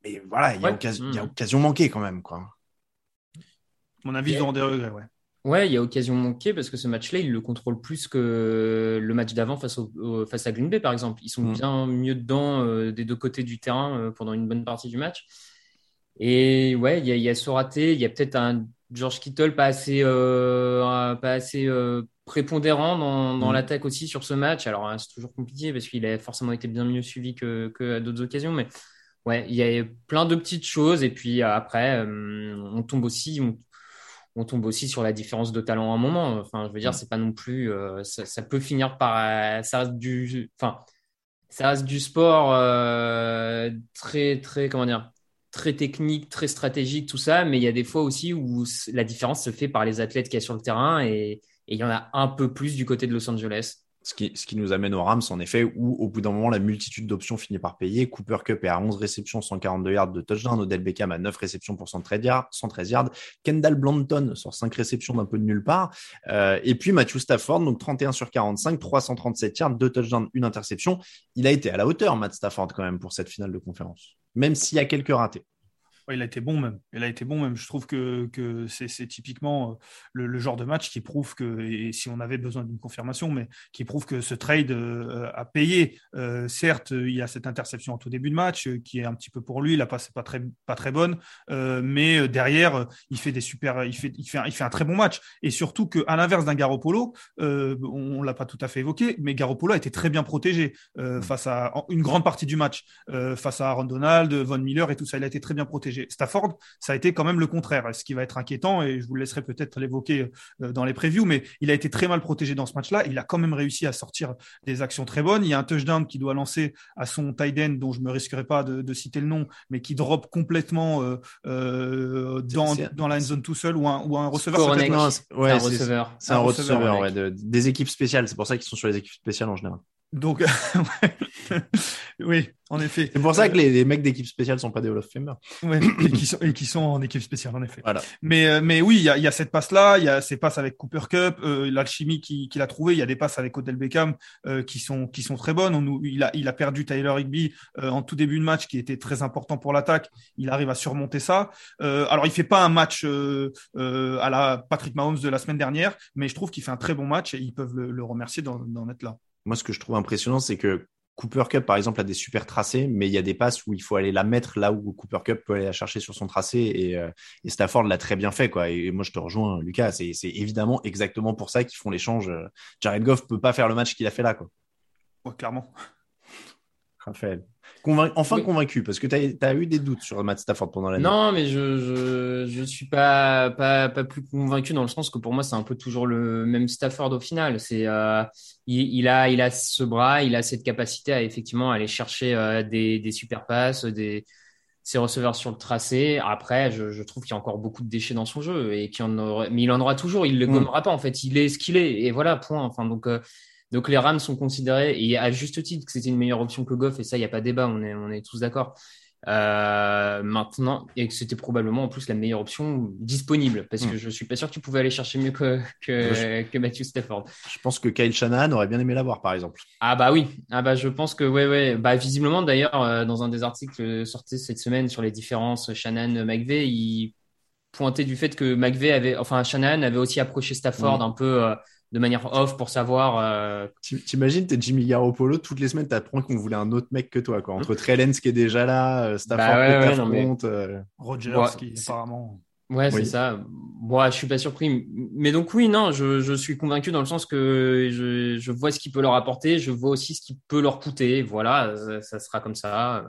mais voilà, il y, a occasion, y a hmm. occasion manquée quand même. Quoi. Mon avis, ils auront des regrets, ouais. Ouais, il y a occasion manquée parce que ce match-là, ils le contrôlent plus que le match d'avant face, au, face à Green Bay, par exemple. Ils sont hmm. bien mieux dedans euh, des deux côtés du terrain euh, pendant une bonne partie du match. Et ouais, il y a, y a ce raté, il y a peut-être un George Kittle pas assez, pas assez prépondérant dans, dans mm. l'attaque aussi sur ce match. Alors, hein, c'est toujours compliqué parce qu'il a forcément été bien mieux suivi que, que à d'autres occasions, mais ouais, il y a plein de petites choses. Et puis après, euh, on tombe aussi, on tombe aussi sur la différence de talent à un moment. Enfin, je veux dire, c'est pas non plus, ça, ça, peut finir par, ça reste du, enfin, ça reste du sport très, très, comment dire, très technique, très stratégique, tout ça, mais il y a des fois aussi où la différence se fait par les athlètes qu'il y a sur le terrain et, il y en a un peu plus du côté de Los Angeles. Ce qui, nous amène aux Rams, en effet, où au bout d'un moment, la multitude d'options finit par payer. Cooper Cup est à 11 réceptions, 142 yards de touchdown. Odell Beckham à 9 réceptions pour 113 yards. 113 yards. Kendall Blanton sur 5 réceptions d'un peu de nulle part. Euh, et puis Matthew Stafford, donc 31 sur 45, 337 yards, 2 touchdowns, une interception. Il a été à la hauteur, Matt Stafford, quand même, pour cette finale de conférence. Même s'il y a quelques ratés il a été bon même. Il a été bon même. Je trouve que, que c'est typiquement euh, le, genre de match qui prouve que, et si on avait besoin d'une confirmation, mais qui prouve que ce trade euh, a payé. Euh, certes, il y a cette interception en tout début de match qui est un petit peu pour lui. La passe n'est pas très, pas très bonne, mais derrière, il fait des super, il fait, il fait, un, il fait un très bon match. Et surtout qu'à l'inverse d'un Garoppolo, on, ne l'a pas tout à fait évoqué, mais Garoppolo a été très bien protégé mm. face à une grande partie du match, face à Aaron Donald, Von Miller et tout ça. Il a été très bien protégé. Stafford, ça a été quand même le contraire, ce qui va être inquiétant, et je vous laisserai peut-être l'évoquer euh, dans les previews, mais il a été très mal protégé dans ce match-là. Il a quand même réussi à sortir des actions très bonnes. Il y a un touchdown qui doit lancer à son tight end, dont je me risquerai pas de, citer le nom, mais qui drop complètement euh, euh, dans, dans la end zone tout seul ou un, ou un receveur. c'est un receveur. C'est un, receveur, des équipes spéciales. C'est pour ça qu'ils sont sur les équipes spéciales en général. Donc, oui, en effet. C'est pour ça que les, mecs d'équipe spéciale sont pas des Hall of Famers. et, qui sont, et qui sont en équipe spéciale, en effet. Voilà. Mais, euh, mais oui, il y a, y a, cette passe-là, il y a ces passes avec Cooper Cup, euh, l'alchimie qu'il a trouvé, il y a des passes avec Odell Beckham euh, qui, sont, qui sont très bonnes. On, il, a, il a perdu Tyler Higby euh, en tout début de match, qui était très important pour l'attaque. Il arrive à surmonter ça. Euh, alors, il fait pas un match à la Patrick Mahomes de la semaine dernière, mais je trouve qu'il fait un très bon match et ils peuvent le, le remercier d'en être là. Moi, ce que je trouve impressionnant, c'est que Cooper Cup, par exemple, a des super tracés, mais il y a des passes où il faut aller la mettre là où Cooper Cup peut aller la chercher sur son tracé. Et, euh, Stafford l'a très bien fait. Quoi. Et moi, je te rejoins, Lucas. C'est évidemment exactement pour ça qu'ils font l'échange. Jared Goff peut pas faire le match qu'il a fait là. Quoi. clairement. Raphaël enfin convaincu, parce que tu as, eu des doutes sur Matt Stafford pendant l'année. Non, mais je, je, suis pas, pas, pas plus convaincu dans le sens que pour moi, c'est un peu toujours le même Stafford au final. C'est, euh, il, a, il a ce bras, il a cette capacité à effectivement aller chercher euh, des, des super passes, des, ses receveurs sur le tracé. Après, je, trouve qu'il y a encore beaucoup de déchets dans son jeu et qu'il en aura, mais il en aura toujours. Il le mm. gommera pas en fait. Il est ce qu'il est et voilà point. Enfin donc. Euh, donc les Rams sont considérés, et à juste titre, que c'était une meilleure option que Goff, et ça, il n'y a pas débat, on est, on est tous d'accord. Euh, maintenant, et que c'était probablement en plus la meilleure option disponible, parce que hmm. je suis pas sûr que tu pouvais aller chercher mieux que, que, que Matthew Stafford. Je pense que Kyle Shanahan aurait bien aimé l'avoir, par exemple. Ah bah oui, ah bah je pense que ouais ouais, bah visiblement d'ailleurs euh, dans un des articles sortis cette semaine sur les différences Shanahan McVeigh, il pointait du fait que McVeigh avait, enfin Shanahan avait aussi approché Stafford hmm. un peu. Euh, de manière off pour savoir. Euh... T'imagines, t'es Jimmy Garoppolo, toutes les semaines, t'apprends qu'on voulait un autre mec que toi, quoi. Entre Trellens qui est déjà là, euh, Stafford bah qui ouais, euh. Rogers qui apparemment. Ouais, c'est ça. Moi, je suis pas surpris. Mais donc, oui, non, je, je suis convaincu dans le sens que je, je vois ce qu'il peut leur apporter, je vois aussi ce qu'il peut leur coûter. Voilà, ça, sera comme ça.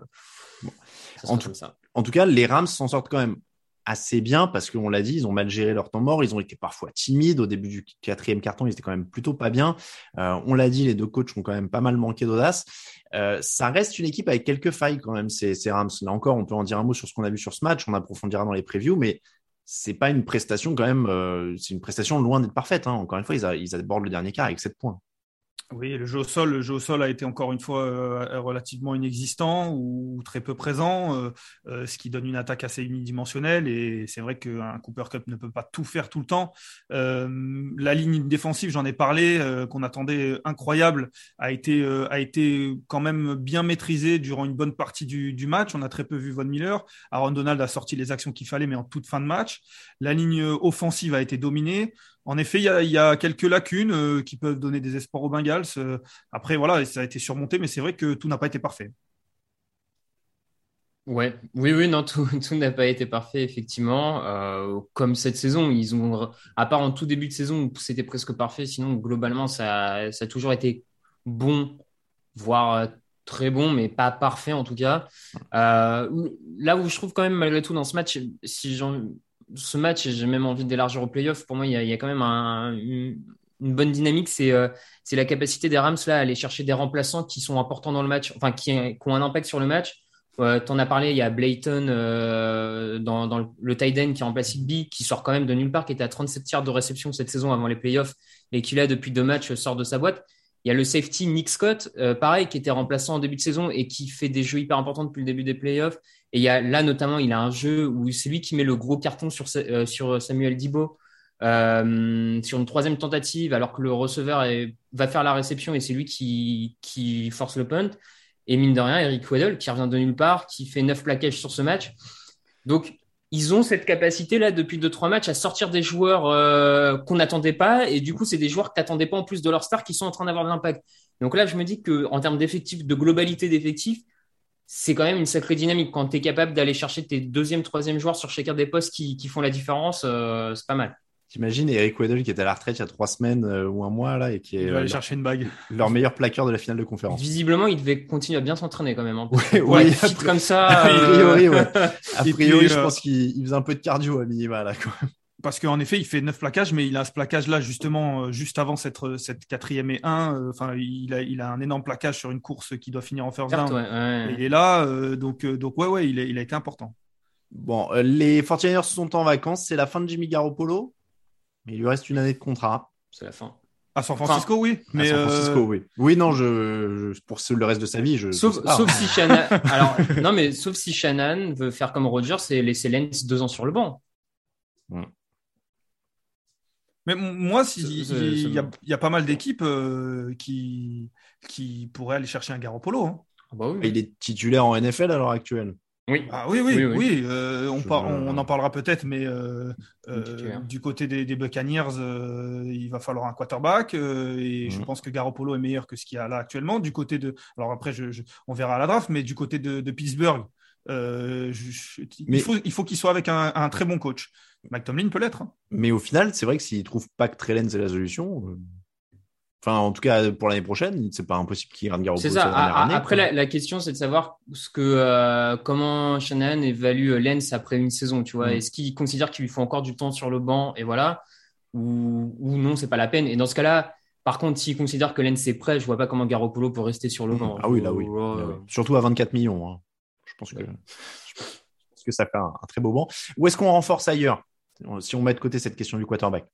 en, tout, ça. en tout cas, les Rams s'en sortent quand même assez bien parce qu'on l'a dit, ils ont mal géré leur temps mort, ils ont été parfois timides au début du quatrième carton, ils étaient quand même plutôt pas bien. Euh, on l'a dit, les deux coachs ont quand même pas mal manqué d'audace. Euh, ça reste une équipe avec quelques failles quand même, ces, Rams. Là encore, on peut en dire un mot sur ce qu'on a vu sur ce match, on approfondira dans les previews, mais c'est pas une prestation quand même, euh, c'est une prestation loin d'être parfaite. Hein. Encore une fois, ils, ils abordent le dernier quart avec 7 points. Oui, le jeu au sol, le jeu au sol a été encore une fois euh, relativement inexistant ou, très peu présent, euh, euh, ce qui donne une attaque assez unidimensionnelle. Et c'est vrai qu'un Cooper Cup ne peut pas tout faire tout le temps. la ligne défensive, j'en ai parlé, qu'on attendait incroyable, a été a été quand même bien maîtrisée durant une bonne partie du, du, match. On a très peu vu Von Miller. Aaron Donald a sorti les actions qu'il fallait, mais en toute fin de match. La ligne offensive a été dominée. En effet, il y a, quelques lacunes euh, qui peuvent donner des espoirs aux Bengals. Euh, après, voilà, ça a été surmonté, mais c'est vrai que tout n'a pas été parfait. Ouais, oui, oui, non, tout, n'a pas été parfait, effectivement. Euh, comme cette saison, ils ont, à part en tout début de saison où c'était presque parfait, sinon globalement, ça, ça a toujours été bon, voire très bon, mais pas parfait en tout cas. là où je trouve quand même malgré tout dans ce match, si j'en ce match, j'ai même envie d'élargir au playoff, pour moi, il y a, quand même un, une, bonne dynamique, c'est euh, c'est la capacité des Rams là à aller chercher des remplaçants qui sont importants dans le match, enfin qui, ont un impact sur le match. Euh, T'en as parlé, il y a Blayton euh, dans, le, le tight end qui remplace Higby, qui sort quand même de nulle part, qui était à 37 yards de réception cette saison avant les playoffs et qui là depuis deux matchs sort de sa boîte. Il y a le safety Nick Scott, euh, pareil, qui était remplaçant en début de saison et qui fait des jeux hyper importants depuis le début des playoffs. Et il y a là notamment, il a un jeu où c'est lui qui met le gros carton sur, euh, sur Samuel Dibo euh, sur une troisième tentative, alors que le receveur va faire la réception et c'est lui qui, force le punt. Et mine de rien, Eric Weddle, qui revient de nulle part, qui fait neuf plaquages sur ce match. Donc, ils ont cette capacité-là depuis deux, trois matchs à sortir des joueurs euh, qu'on n'attendait pas. Et du coup, c'est des joueurs que t'attendais pas en plus de leur star qui sont en train d'avoir de l'impact. Donc là, je me dis que en termes d'effectifs, de globalité d'effectifs, c'est quand même une sacrée dynamique. Quand tu es capable d'aller chercher tes deuxième, troisième joueurs sur chacun des postes qui, qui font la différence, euh, c'est pas mal. T'imagines Eric Weddle qui est à la retraite il y a trois semaines euh, ou un mois là et qui est Il va aller euh, chercher une bague. leur meilleur plaqueur de la finale de conférence. Visiblement, il devait continuer à bien s'entraîner quand même. Hein, Ouais, comme ça. A euh, priori, ouais. A priori, puis, je euh, pense qu'il il faisait un peu de cardio à minima là. Quoi. Parce qu'en effet, il fait neuf plaquages, mais il a ce plaquage-là justement euh, juste avant cette, cette quatrième et un. euh, Enfin, il a, il a un énorme plaquage sur une course qui doit finir en first down. ouais, ouais. Et Il est là, euh, donc, euh, donc ouais, ouais, il, a été important. Bon, euh, les 49ers sont en vacances, c'est la fin de Jimmy Garoppolo, mais il lui reste une année de contrat. C'est la fin. À San Francisco, oui. Mais à San Francisco, euh, oui. Oui, non, je, je- pour le reste de sa vie, je. Sauf, je si Shannon, alors, non, mais sauf si Shannon veut faire comme Rogers et laisser Lens deux ans sur le banc. Mais moi, si, il, y, a, y pas mal d'équipes euh, qui, qui pourraient aller chercher un Garoppolo. Hein. Ah bah oui. Il est titulaire en NFL à l'heure actuelle. Oui. Ah oui, oui, Oui, oui. oui. euh, on, Je- par- on en parlera peut-être, mais euh, euh, du côté des, des Buccaneers, euh, il va falloir un quarterback euh, et je Mhm. pense que Garoppolo est meilleur que ce qu'il y a là actuellement. Du côté de, alors après, je, je- on verra à la draft, mais du côté de, de Pittsburgh, euh, je- je- Mais- il faut, il faut qu'il soit avec un, un très bon coach. Mike Tomlin peut l'être. hein. Mais au final, c'est vrai que s'il trouve pas que Trellen c'est la solution, euh, enfin, en tout cas pour l'année prochaine, c'est pas impossible qu'il rende Garoppolo C'est sa ça. dernière A- a- année, Après, la, la question, c'est de savoir ce que, euh, comment Shanahan évalue Lens après une saison, tu vois. Mm. Est-ce qu'il considère qu'il lui faut encore du temps sur le banc et voilà, ou, ou non, c'est pas la peine. Et dans ce cas-là, par contre, s'il considère que Lens est prêt, je vois pas comment Garoppolo peut rester sur le banc. Ah oui, là oui. Là. Surtout à 24 millions. hein. Je pense que je pense que ça fait un, un très beau banc. Où est-ce qu'on renforce ailleurs Si on met de côté cette question du quarterback?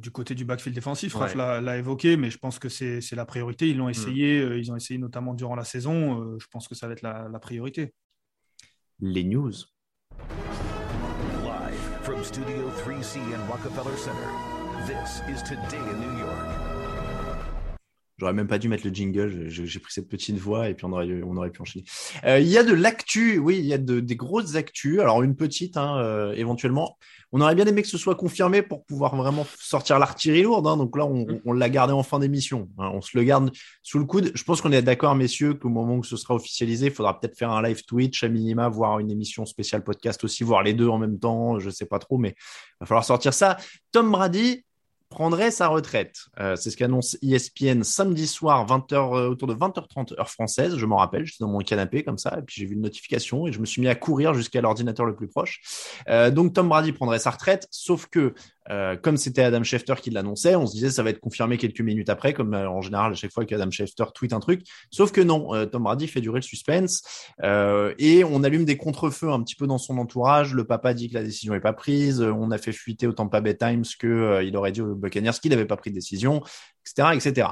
Du côté du backfield défensif, Ouais. Raph l'a l'a évoqué, mais je pense que c'est c'est la priorité. Ils l'ont essayé, euh, ils ont essayé notamment durant la saison. euh, je pense que ça va être la, la priorité. Les news. Live from Studio 3C in Rockefeller Center, this is Today in New York. J'aurais même pas dû mettre le jingle. J'ai pris cette petite voix et puis on aurait, on aurait pu enchaîner. Euh, il y a de l'actu, oui, il y a de, des grosses actus. Alors une petite, hein, euh, éventuellement. On aurait bien aimé que ce soit confirmé pour pouvoir vraiment sortir l'artillerie lourde. hein. Donc là, on, on l'a gardé en fin d'émission. hein. On se le garde sous le coude. Je pense qu'on est d'accord, messieurs, qu'au moment où ce sera officialisé, il faudra peut-être faire un live Twitch à minima, voire une émission spéciale podcast aussi, voire les deux en même temps. Je sais pas trop, mais il va falloir sortir ça. Tom Brady prendrait sa retraite. Euh, c'est ce qu'annonce ESPN samedi soir, 20h, euh, autour de 20h30 heure française. Je m'en rappelle, j'étais dans mon canapé comme ça, et puis j'ai vu une notification et je me suis mis à courir jusqu'à l'ordinateur le plus proche. Euh, donc Tom Brady prendrait sa retraite, sauf que euh, comme c'était Adam Schefter qui l'annonçait, on se disait ça va être confirmé quelques minutes après, comme euh, en général à chaque fois qu'Adam Schefter tweet un truc. Sauf que non, euh, Tom Brady fait durer le suspense et on allume des contre-feux un petit peu dans son entourage. Le papa dit que la décision n'est pas prise. On a fait fuiter au Tampa Bay Times que il aurait dit aux Buccaneers qu'il n'avait pas pris de décision, etc., etc.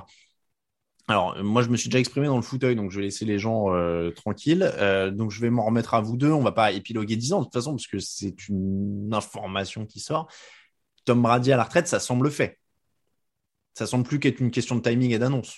Alors, moi, je me suis déjà exprimé dans le fauteuil, donc je vais laisser les gens tranquilles. Donc, je vais m'en remettre à vous deux. On va pas épiloguer 10 ans, de toute façon, parce que c'est une information qui sort. Tom Brady à la retraite, ça semble fait. Ça semble plus qu'être une question de timing et d'annonce.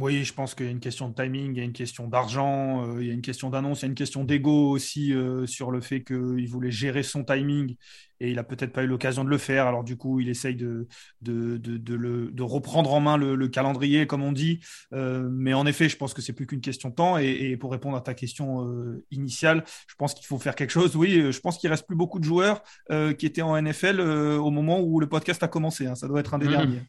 Oui, je pense qu'il y a une question de timing, il y a une question d'argent, euh, il y a une question d'annonce, il y a une question d'ego aussi euh, sur le fait qu'il voulait gérer son timing et il n'a peut-être pas eu l'occasion de le faire. Alors du coup, il essaye de, de, de, de le, de reprendre en main le, le calendrier, comme on dit. Euh, mais en effet, je pense que c'est plus qu'une question de temps. Et, et pour répondre à ta question initiale, je pense qu'il faut faire quelque chose. Oui, je pense qu'il reste plus beaucoup de joueurs qui étaient en NFL au moment où le podcast a commencé. hein. Ça doit être un des Mhm. derniers.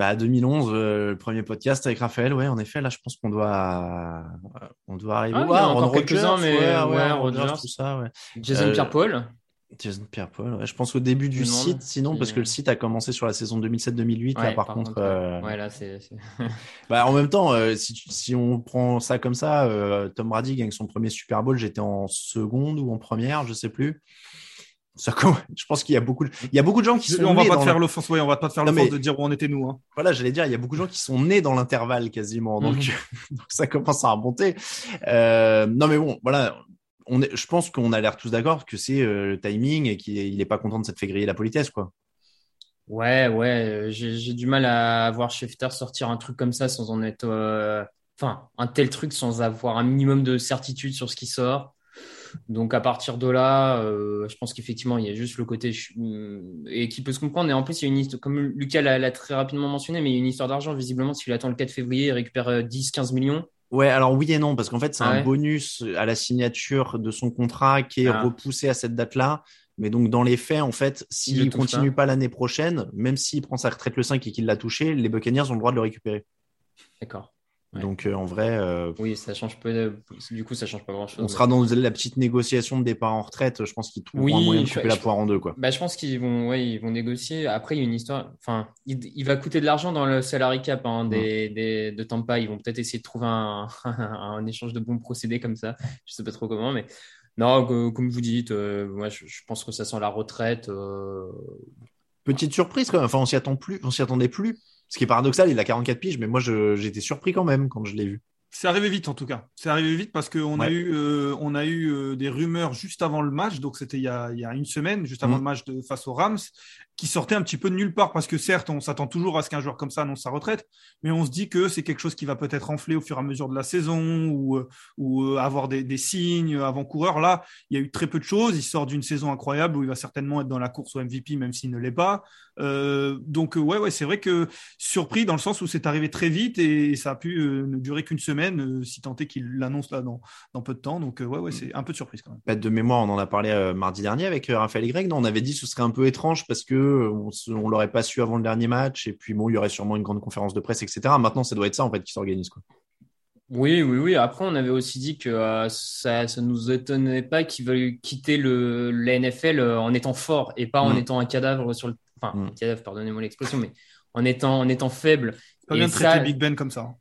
Bah 2011, euh, le premier podcast avec Raphaël, ouais, en effet, là, je pense qu'on doit, on doit arriver. Ah, Ouais, a Aaron encore quelques-uns, mais ouais, ouais, tout ça, ouais. Jason Euh, Pierre-Paul. Jason Pierre-Paul, ouais. Je pense au début du site, sinon, parce que le site a commencé sur la saison 2007-2008, là, par, contre. euh, Ouais, là, c'est. Bah, en même temps, euh, si, si on prend ça comme ça, euh, Tom Brady gagne son premier Super Bowl, j'étais en seconde ou en première, je sais plus. Je pense qu'il y a beaucoup, de... il y a beaucoup de gens qui sont on va nés pas dans te faire l'offense, ouais, on va pas te faire l'offense mais- de dire où on était nous. Hein. Voilà, j'allais dire, il y a beaucoup de gens qui sont nés dans l'intervalle quasiment, donc, Mhm. donc ça commence à remonter. Euh, non, mais bon, voilà. On est, je pense qu'on a l'air tous d'accord que c'est euh, le timing et qu'il est, il est pas content de s'être fait griller la politesse, quoi. Ouais, ouais, euh, j'ai j'ai du mal à voir Schefter sortir un truc comme ça sans en être. euh, Enfin, un tel truc sans avoir un minimum de certitude sur ce qui sort. Donc à partir de là, euh, je pense qu'effectivement, il y a juste le côté hum, et qui peut se comprendre. Et en plus, il y a une histoire, comme Lucas l'a très rapidement mentionné, mais il y a une histoire d'argent. Visiblement, s'il attend le 4 février, il récupère euh, 10-15 millions. Ouais, alors oui et non, parce qu'en fait, c'est Ah un ouais. bonus à la signature de son contrat qui est Ah. repoussé à cette date-là. Mais donc, dans les faits, en fait, Il s'il ne continue pas. pas l'année prochaine, même s'il prend sa retraite le 5 et qu'il l'a touché, les Buccaneers ont le droit de le récupérer. D'accord. Ouais. Donc, euh, en vrai, euh, Oui, ça change peu. de- Du coup, ça change pas grand-chose. on mais- sera dans la petite négociation de départ en retraite. Je pense qu'ils trouveront Oui, un moyen de je- couper la poire en deux, quoi. Bah, je pense qu'ils vont, ouais, ils vont négocier. Après, il y a une histoire. Enfin, il, il va coûter de l'argent dans le salary cap hein, des, des- de Tampa. Ils vont peut-être essayer de trouver un, un échange de bons procédés comme ça. Je sais pas trop comment, mais non, que- comme vous dites, euh, moi, je, je pense que ça sent la retraite. euh, Petite surprise, quand même. Enfin, on s'y attend plus, on s'y attendait plus. Ce qui est paradoxal, il a 44 piges, mais moi, j'étais surpris quand même quand je l'ai vu. C'est arrivé vite en tout cas. C'est arrivé vite parce qu'on a eu, euh, on a eu euh, des rumeurs juste avant le match, donc c'était il, y a- il y a une semaine, juste avant Mhm. le match de, face aux Rams, qui sortaient un petit peu de nulle part parce que certes, on s'attend toujours à ce qu'un joueur comme ça annonce sa retraite, mais on se dit que c'est quelque chose qui va peut-être enfler au fur et à mesure de la saison ou, euh, euh, avoir des, signes avant-coureurs. Là, il y a eu très peu de choses. Il sort d'une saison incroyable où il va certainement être dans la course au MVP, même s'il ne l'est pas. Euh, donc ouais, ouais, c'est vrai que surpris dans le sens où c'est arrivé très vite et ça a pu ne durer qu'une semaine, si tant est qu'il l'annonce là dans, dans peu de temps. Donc ouais, ouais, c'est un peu de surprise quand même. Bête de mémoire, on en a parlé mardi dernier avec Raphaël Greg. Non, on avait dit que ce serait un peu étrange parce que on, on l'aurait pas su avant le dernier match et puis bon, il y aurait sûrement une grande conférence de presse, etc. Maintenant, ça doit être ça en fait qui s'organise quoi. Oui, oui, oui. Après, on avait aussi dit que euh, ça, ça nous étonnait pas qu'ils veuillent quitter le, la NFL euh, en étant fort et pas en Mm. étant un cadavre sur le, enfin, Mm. un cadavre, pardonnez-moi l'expression, mais en étant, en étant faible. Pas bien de ça- traiter Big Ben comme ça. hein.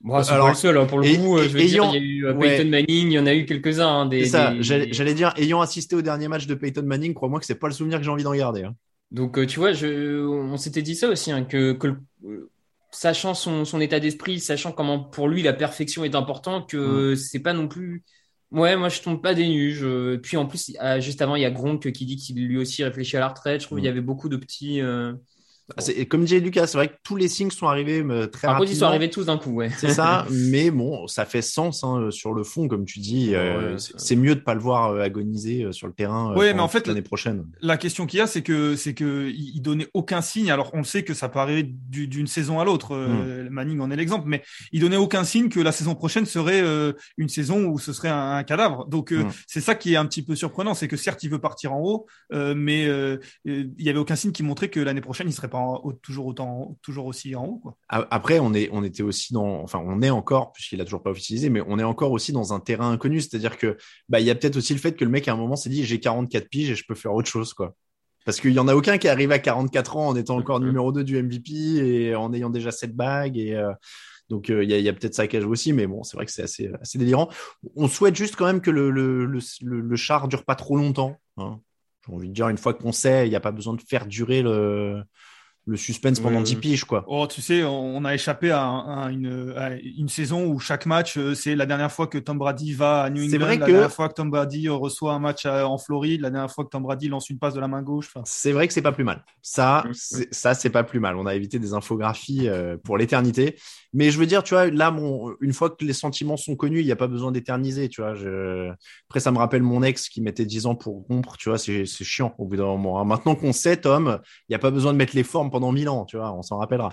Bon, c'est Alors, pas le seul, hein, pour le et- coup. euh, et- je veux dire, ayant- il y a eu ouais. Peyton Manning, il y en a eu quelques-uns. hein, des, C'est ça, des- j'allais des- j'allais dire, ayant assisté au dernier match de Peyton Manning, crois-moi que c'est pas le souvenir que j'ai envie d'en garder. hein. Donc, euh, tu vois, je, on s'était dit ça aussi, hein, que, que le- sachant son, son état d'esprit, sachant comment pour lui la perfection est importante, que Mm. c'est pas non plus. Ouais, moi je tombe pas des nues. Je- Puis en plus, juste avant, il y a Gronk qui dit qu'il lui aussi réfléchit à la retraite. Je trouve Mm. qu'il y avait beaucoup de petits. euh, Ah, c'est- et Comme disait Lucas, c'est vrai que tous les signes sont arrivés euh, très Par contre, ils sont rapidement. arrivés tous d'un coup, ouais. C'est ça, mais bon, ça fait sens hein, sur le fond, comme tu dis. euh, Ouais, c'est mieux de pas le voir euh, agoniser euh, sur le terrain euh, Ouais, mais en fait, l'année prochaine. La question qu'il y a, c'est que c'est que il donnait aucun signe. Alors on le sait que ça peut arriver du- d'une saison à l'autre. euh, Manning en est l'exemple, mais il donnait aucun signe que la saison prochaine serait euh, une saison où ce serait un, un cadavre. Donc euh, Mm. c'est ça qui est un petit peu surprenant, c'est que certes il veut partir en haut, euh, mais euh, euh, il y avait aucun signe qui montrait que l'année prochaine il serait pas en haut- toujours autant, toujours aussi en haut. Quoi. Après, on est, on était aussi dans, enfin, on est encore, puisqu'il a toujours pas officialisé, mais on est encore aussi dans un terrain inconnu. C'est-à-dire que, bah, il y a peut-être aussi le fait que le mec à un moment s'est dit, j'ai 44 piges et je peux faire autre chose, quoi. Parce qu'il y en a aucun qui arrive à 44 ans en étant encore numéro 2 du MVP et en ayant déjà cette bague et, euh, donc euh, il y a, peut-être ça qui joue aussi, mais bon, c'est vrai que c'est assez, assez délirant. On souhaite juste quand même que le, le, le, le, le char dure pas trop longtemps. hein. J'ai envie de dire, une fois qu'on sait, il n'y a pas besoin de faire durer le, le suspense pendant Ouais, 10 ouais. piges, quoi. Oh, tu sais, on a échappé à, un- à une, à une saison où chaque match, euh, c'est la dernière fois que Tom Brady va à New England, vrai la que- dernière fois que Tom Brady euh, reçoit un match à- en Floride, la dernière fois que Tom Brady lance une passe de la main gauche. C'est vrai que c'est pas plus mal. Ça, c'est- ça c'est pas plus mal. On a évité des infographies euh, pour l'éternité. Mais je veux dire, tu vois, là, mon, une fois que les sentiments sont connus, il n'y a pas besoin d'éterniser, tu vois. Je... Après, ça me rappelle mon ex qui mettait 10 ans pour rompre, tu vois, c'est c'est chiant au bout d'un moment. hein. Maintenant qu'on sait, Tom, il n'y a pas besoin de mettre les formes pendant 1000 ans, tu vois, on s'en rappellera.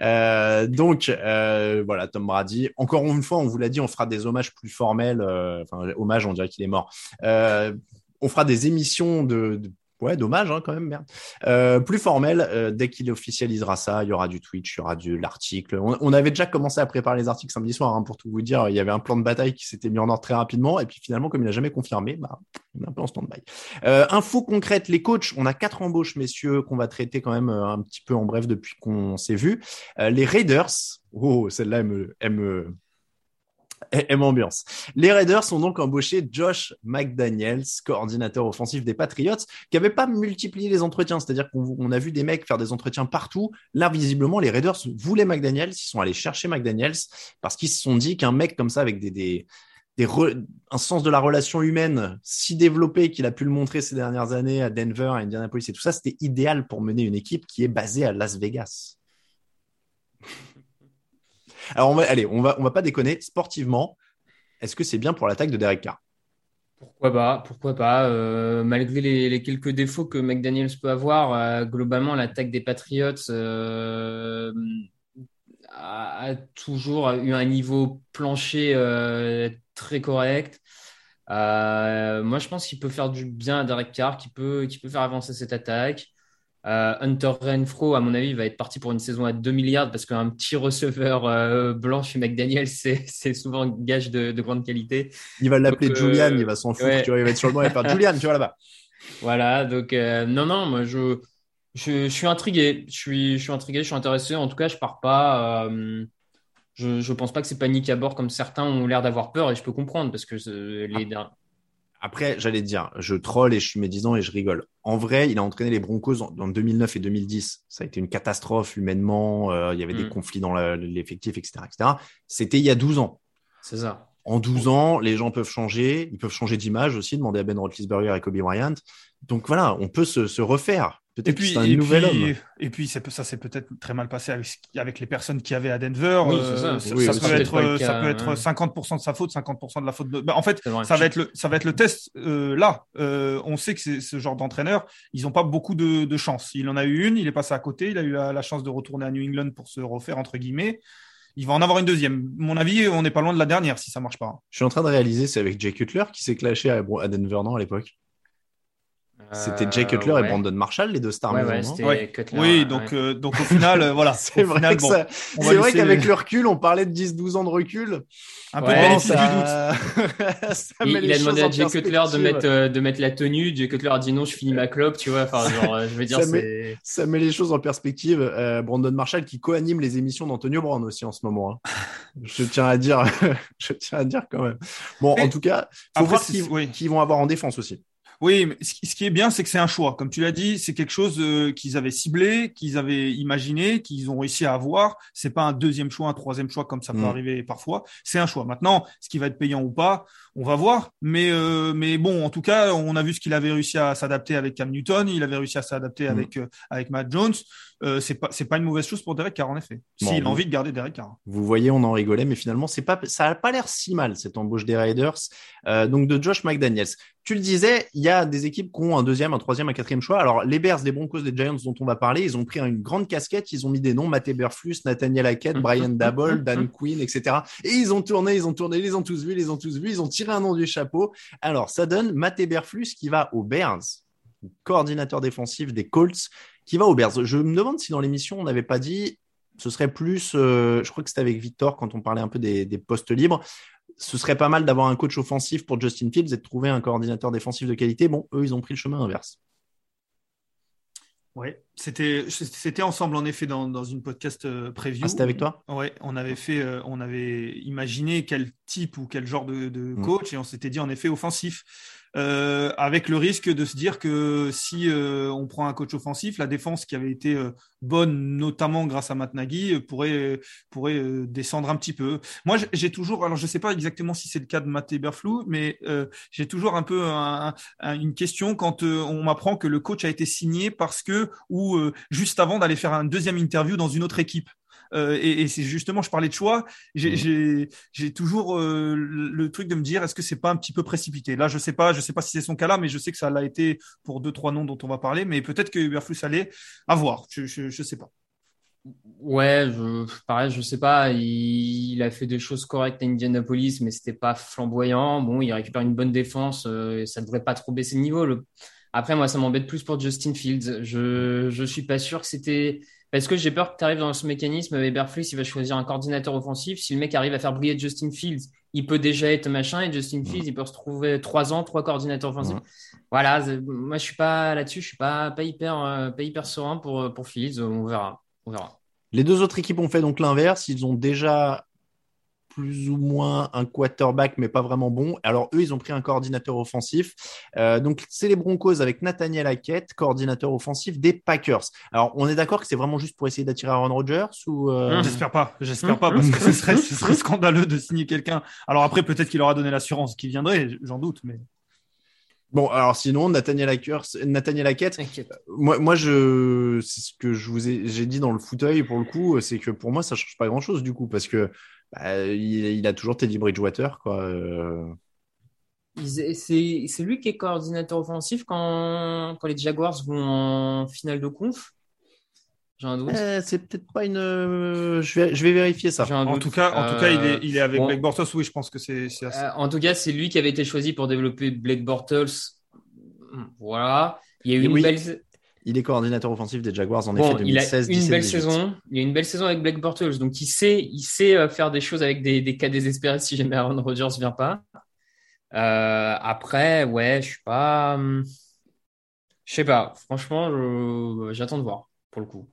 Euh, donc, euh, voilà, Tom Brady. Encore une fois, on vous l'a dit, on fera des hommages plus formels. euh, Enfin, hommage, on dirait qu'il est mort. On fera des émissions de Ouais, dommage hein, quand même, merde. Euh, plus formel, euh, dès qu'il officialisera ça, il y aura du Twitch, il y aura du l'article. On, on avait déjà commencé à préparer les articles samedi soir, hein, pour tout vous dire. Il y avait un plan de bataille qui s'était mis en ordre très rapidement, et puis finalement, comme il n'a jamais confirmé, bah, on est un peu en stand-by. Euh, info concrète, les coachs, on a quatre embauches, messieurs, qu'on va traiter quand même euh, un petit peu en bref depuis qu'on s'est vu. Euh, les Raiders, oh, celle-là, elle me, elle me, M ambiance. Les Raiders ont donc embauché Josh McDaniels, coordinateur offensif des Patriots, qui n'avait pas multiplié les entretiens. C'est-à-dire qu'on on a vu des mecs faire des entretiens partout. Là, visiblement, les Raiders voulaient McDaniels. Ils sont allés chercher McDaniels parce qu'ils se sont dit qu'un mec comme ça, avec des, un sens de la relation humaine si développé qu'il a pu le montrer ces dernières années à Denver, à Indianapolis et tout ça, c'était idéal pour mener une équipe qui est basée à Las Vegas. Alors, on va, allez, on va, on va pas déconner. Sportivement, est-ce que c'est bien pour l'attaque de Derek Carr? Pourquoi pas, pourquoi pas. euh, malgré les, quelques défauts que McDaniels peut avoir, euh, globalement, l'attaque des Patriots euh, a, toujours eu un niveau plancher très correct. Moi, je pense qu'il peut faire du bien à Derek Carr, qui peut, peut faire avancer cette attaque. Euh, Hunter Renfro, à mon avis, va être parti pour une saison à 2 milliards parce qu'un petit receveur euh, blanc chez McDaniel, c'est souvent un gage de, de grande qualité. Il va l'appeler Donc, euh, Julian, il va s'en foutre, ouais. tu vois, il va être sur le banc et faire Julian, tu vois là-bas. Voilà, donc non, non, moi je, je, je suis intrigué, je suis, je suis intrigué, je suis intéressé. En tout cas, je pars pas. je, je pense pas que c'est panique à bord comme certains ont l'air d'avoir peur et je peux comprendre parce que les. Après, j'allais te dire, je troll et je suis médisant et je rigole. En vrai, il a entraîné les Broncos en, en 2009 et 2010. Ça a été une catastrophe humainement. euh, il y avait des Mm. conflits dans l'effectif, etc., etc. C'était il y a 12 ans. C'est ça. En 12 ans, les gens peuvent changer. Ils peuvent changer d'image aussi. Demander à Ben Roethlisberger et Kobe Bryant. Donc voilà, on peut se, se refaire. Et puis, c'est un et nouvel puis, homme. et puis ça s'est peut-être très mal passé avec, avec les personnes qui avaient à Denver. Oui, Euh, ça. Oui, peut être, pas le euh, ça cas, peut être ouais. 50% de sa faute, 50% de la faute de. Bah, en fait, ça va être le, ça va être le test euh, là. Euh, on sait que c'est ce genre d'entraîneur, ils n'ont pas beaucoup de, de chance. Il en a eu une, il est passé à côté, il a eu la, la chance de retourner à New England pour se refaire entre guillemets. Il va en avoir une deuxième. Mon avis, on n'est pas loin de la dernière si ça marche pas. Je suis en train de réaliser, c'est avec Jay Cutler qui s'est clashé à Denver, non, à l'époque? C'était Jay Cutler Euh, et. Brandon Marshall, les deux stars Ouais, ouais, non c'était Ouais. Cutler, Oui, donc, ouais. euh, donc au final, euh, voilà. C'est vrai, bon, laisser qu'avec les- le recul, on parlait de 10-12 ans de recul. un peu Ouais, de bénéfice ça- du doute. ça Il, a demandé à Jay Cutler de mettre, euh, de mettre la tenue. Jay Cutler a dit non, je finis ma clope, tu vois. Enfin, genre, euh, je veux dire, Ça met-. Ça met les choses en perspective. Euh, Brandon Marshall qui co-anime les émissions d'Antonio Brown aussi en ce moment. hein. Je tiens à dire, je tiens à dire quand même. Bon, Mais en tout cas, faut voir qui vont avoir en défense aussi. Oui, mais ce qui ce qui est bien, c'est que c'est un choix. Comme tu l'as dit, c'est quelque chose euh, qu'ils avaient ciblé, qu'ils avaient imaginé, qu'ils ont réussi à avoir. C'est pas un deuxième choix, un troisième choix comme ça peut Mm. arriver parfois. C'est un choix. Maintenant, ce qui va être payant ou pas, on va voir. Mais euh, mais bon, en tout cas, on a vu ce qu'il avait réussi à s'adapter avec Cam Newton. Il avait réussi à s'adapter Mm. avec euh, avec Matt Jones. Euh, c'est pas c'est pas une mauvaise chose pour Derek Carr en effet. Bon, S'il a envie de garder Derek Carr. Vous voyez, on en rigolait, mais finalement, c'est pas, ça a pas l'air si mal cette embauche des Raiders. Euh, donc de Josh McDaniels. Tu le disais, il y a des équipes qui ont un deuxième, un troisième, un quatrième choix. Alors les Bears, les Broncos, les Giants dont on va parler, ils ont pris une grande casquette. Ils ont mis des noms Matt Eberflus, Nathaniel Hackett, Brian Dabble, Dan Quinn, etc. Et ils ont tourné, ils ont tourné, ils les ont tous vus, ils ont tous vus. Ils ont tiré un nom du chapeau. Alors ça donne Matt Eberflus qui va aux Bears, coordinateur défensif des Colts, qui va aux Bears. Je me demande si dans l'émission on n'avait pas dit ce serait plus, euh, je crois que c'était avec Victor quand on parlait un peu des, des postes libres. Ce serait pas mal d'avoir un coach offensif pour Justin Fields et de trouver un coordinateur défensif de qualité. Bon, eux, ils ont pris le chemin inverse. Ouais, c'était c'était ensemble en effet dans, dans une podcast euh, preview. Ah, c'était avec toi? Ouais, on avait fait, euh, on avait imaginé quel type ou quel genre de, de Mm. coach et on s'était dit en effet offensif, euh, avec le risque de se dire que si euh, on prend un coach offensif, la défense qui avait été euh, bonne notamment grâce à Matt Nagy euh, pourrait pourrait euh, descendre un petit peu. Moi, j'ai- toujours, alors je sais pas exactement si c'est le cas de Matt Eberflus, mais euh, j'ai toujours un peu un- un- une question quand euh, on m'apprend que le coach a été signé parce que ou euh, juste avant d'aller faire un deuxième interview dans une autre équipe. Euh, et, et c'est justement, je parlais de choix. J'ai, j'ai toujours euh, le, truc de me dire, est-ce que c'est pas un petit peu précipité? Là, je sais pas, je sais pas si c'est son cas là, mais je sais que ça l'a été pour deux trois noms dont on va parler. Mais peut-être que Uberflus allait à voir. Je, je, je sais pas. Ouais, je, pareil, je sais pas. Il, il a fait des choses correctes à Indianapolis, mais c'était pas flamboyant. Bon, il récupère une bonne défense. euh, ça devrait pas trop baisser le niveau. Le, Après, moi, ça m'embête plus pour Justin Fields. Je je suis pas sûr que c'était parce que j'ai peur que tu arrives dans ce mécanisme. Eberflus, il va choisir un coordinateur offensif. Si le mec arrive à faire briller Justin Fields, il peut déjà être machin et Justin Fields, il peut se retrouver trois ans, trois coordinateurs offensifs. Voilà, moi je suis pas là-dessus, je suis pas pas hyper euh, pas hyper serein pour pour Fields. On verra, on verra. Les deux autres équipes ont fait donc l'inverse. Ils ont déjà plus ou moins un quarterback, mais pas vraiment bon. Alors eux, ils ont pris un coordinateur offensif. Euh, donc c'est les Broncos avec Nathaniel Hackett, coordinateur offensif des Packers. Alors on est d'accord que c'est vraiment juste pour essayer d'attirer Aaron Rodgers ou euh... J'espère pas, j'espère pas parce que ce serait, ce serait scandaleux de signer quelqu'un. Alors après peut-être qu'il aura donné l'assurance qui viendrait, j'en doute, mais. Bon, alors sinon, Nathaniel Hackett, Nathaniel Hackett moi, moi, je, c'est ce que je vous ai, j'ai dit dans le fauteuil pour le coup, c'est que pour moi, ça change pas grand chose du coup, parce que bah, il, il, a toujours Teddy Bridgewater, quoi. Euh... C'est lui qui est coordinateur offensif quand, quand les Jaguars vont en finale de conf? J'ai un doute. Euh, c'est peut-être pas une. Je vais, je vais vérifier ça. En tout cas, en tout cas, il est, il est avec bon. Blake Bortles. Oui, je pense que c'est. Assez... Euh, en tout cas, c'est lui qui avait été choisi pour développer Blake Bortles. Voilà. Il y a eu une oui. belle. Il est coordinateur offensif des Jaguars en bon, effet 2016 il a une belle saison. Il a une belle saison avec Blake Bortles, donc il sait, il sait faire des choses avec des, des cas désespérés si jamais Aaron Rodgers vient pas. Euh, après, ouais, je suis pas, hum, je sais pas. Franchement, j'attends de voir pour le coup.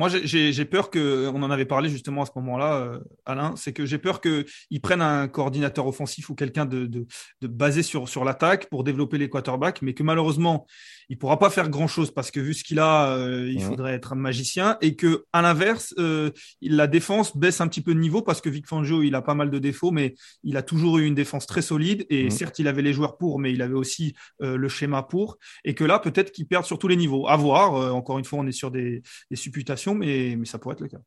Moi, j'ai peur que, on en avait parlé justement à ce moment-là, euh, Alain, c'est que j'ai peur qu'ils prennent un coordinateur offensif ou quelqu'un de, de, de, basé sur, sur l'attaque pour développer les quarterbacks, mais que malheureusement, il pourra pas faire grand-chose parce que vu ce qu'il a, euh, il faudrait être un magicien et que à l'inverse, euh, la défense baisse un petit peu de niveau parce que Vic Fangio, il a pas mal de défauts, mais il a toujours eu une défense très solide et certes, il avait les joueurs pour, mais il avait aussi euh, le schéma pour et que là, peut-être qu'il perd sur tous les niveaux. À voir. Encore une fois, on est sur des, des supputations, mais, mais ça pourrait être le cas.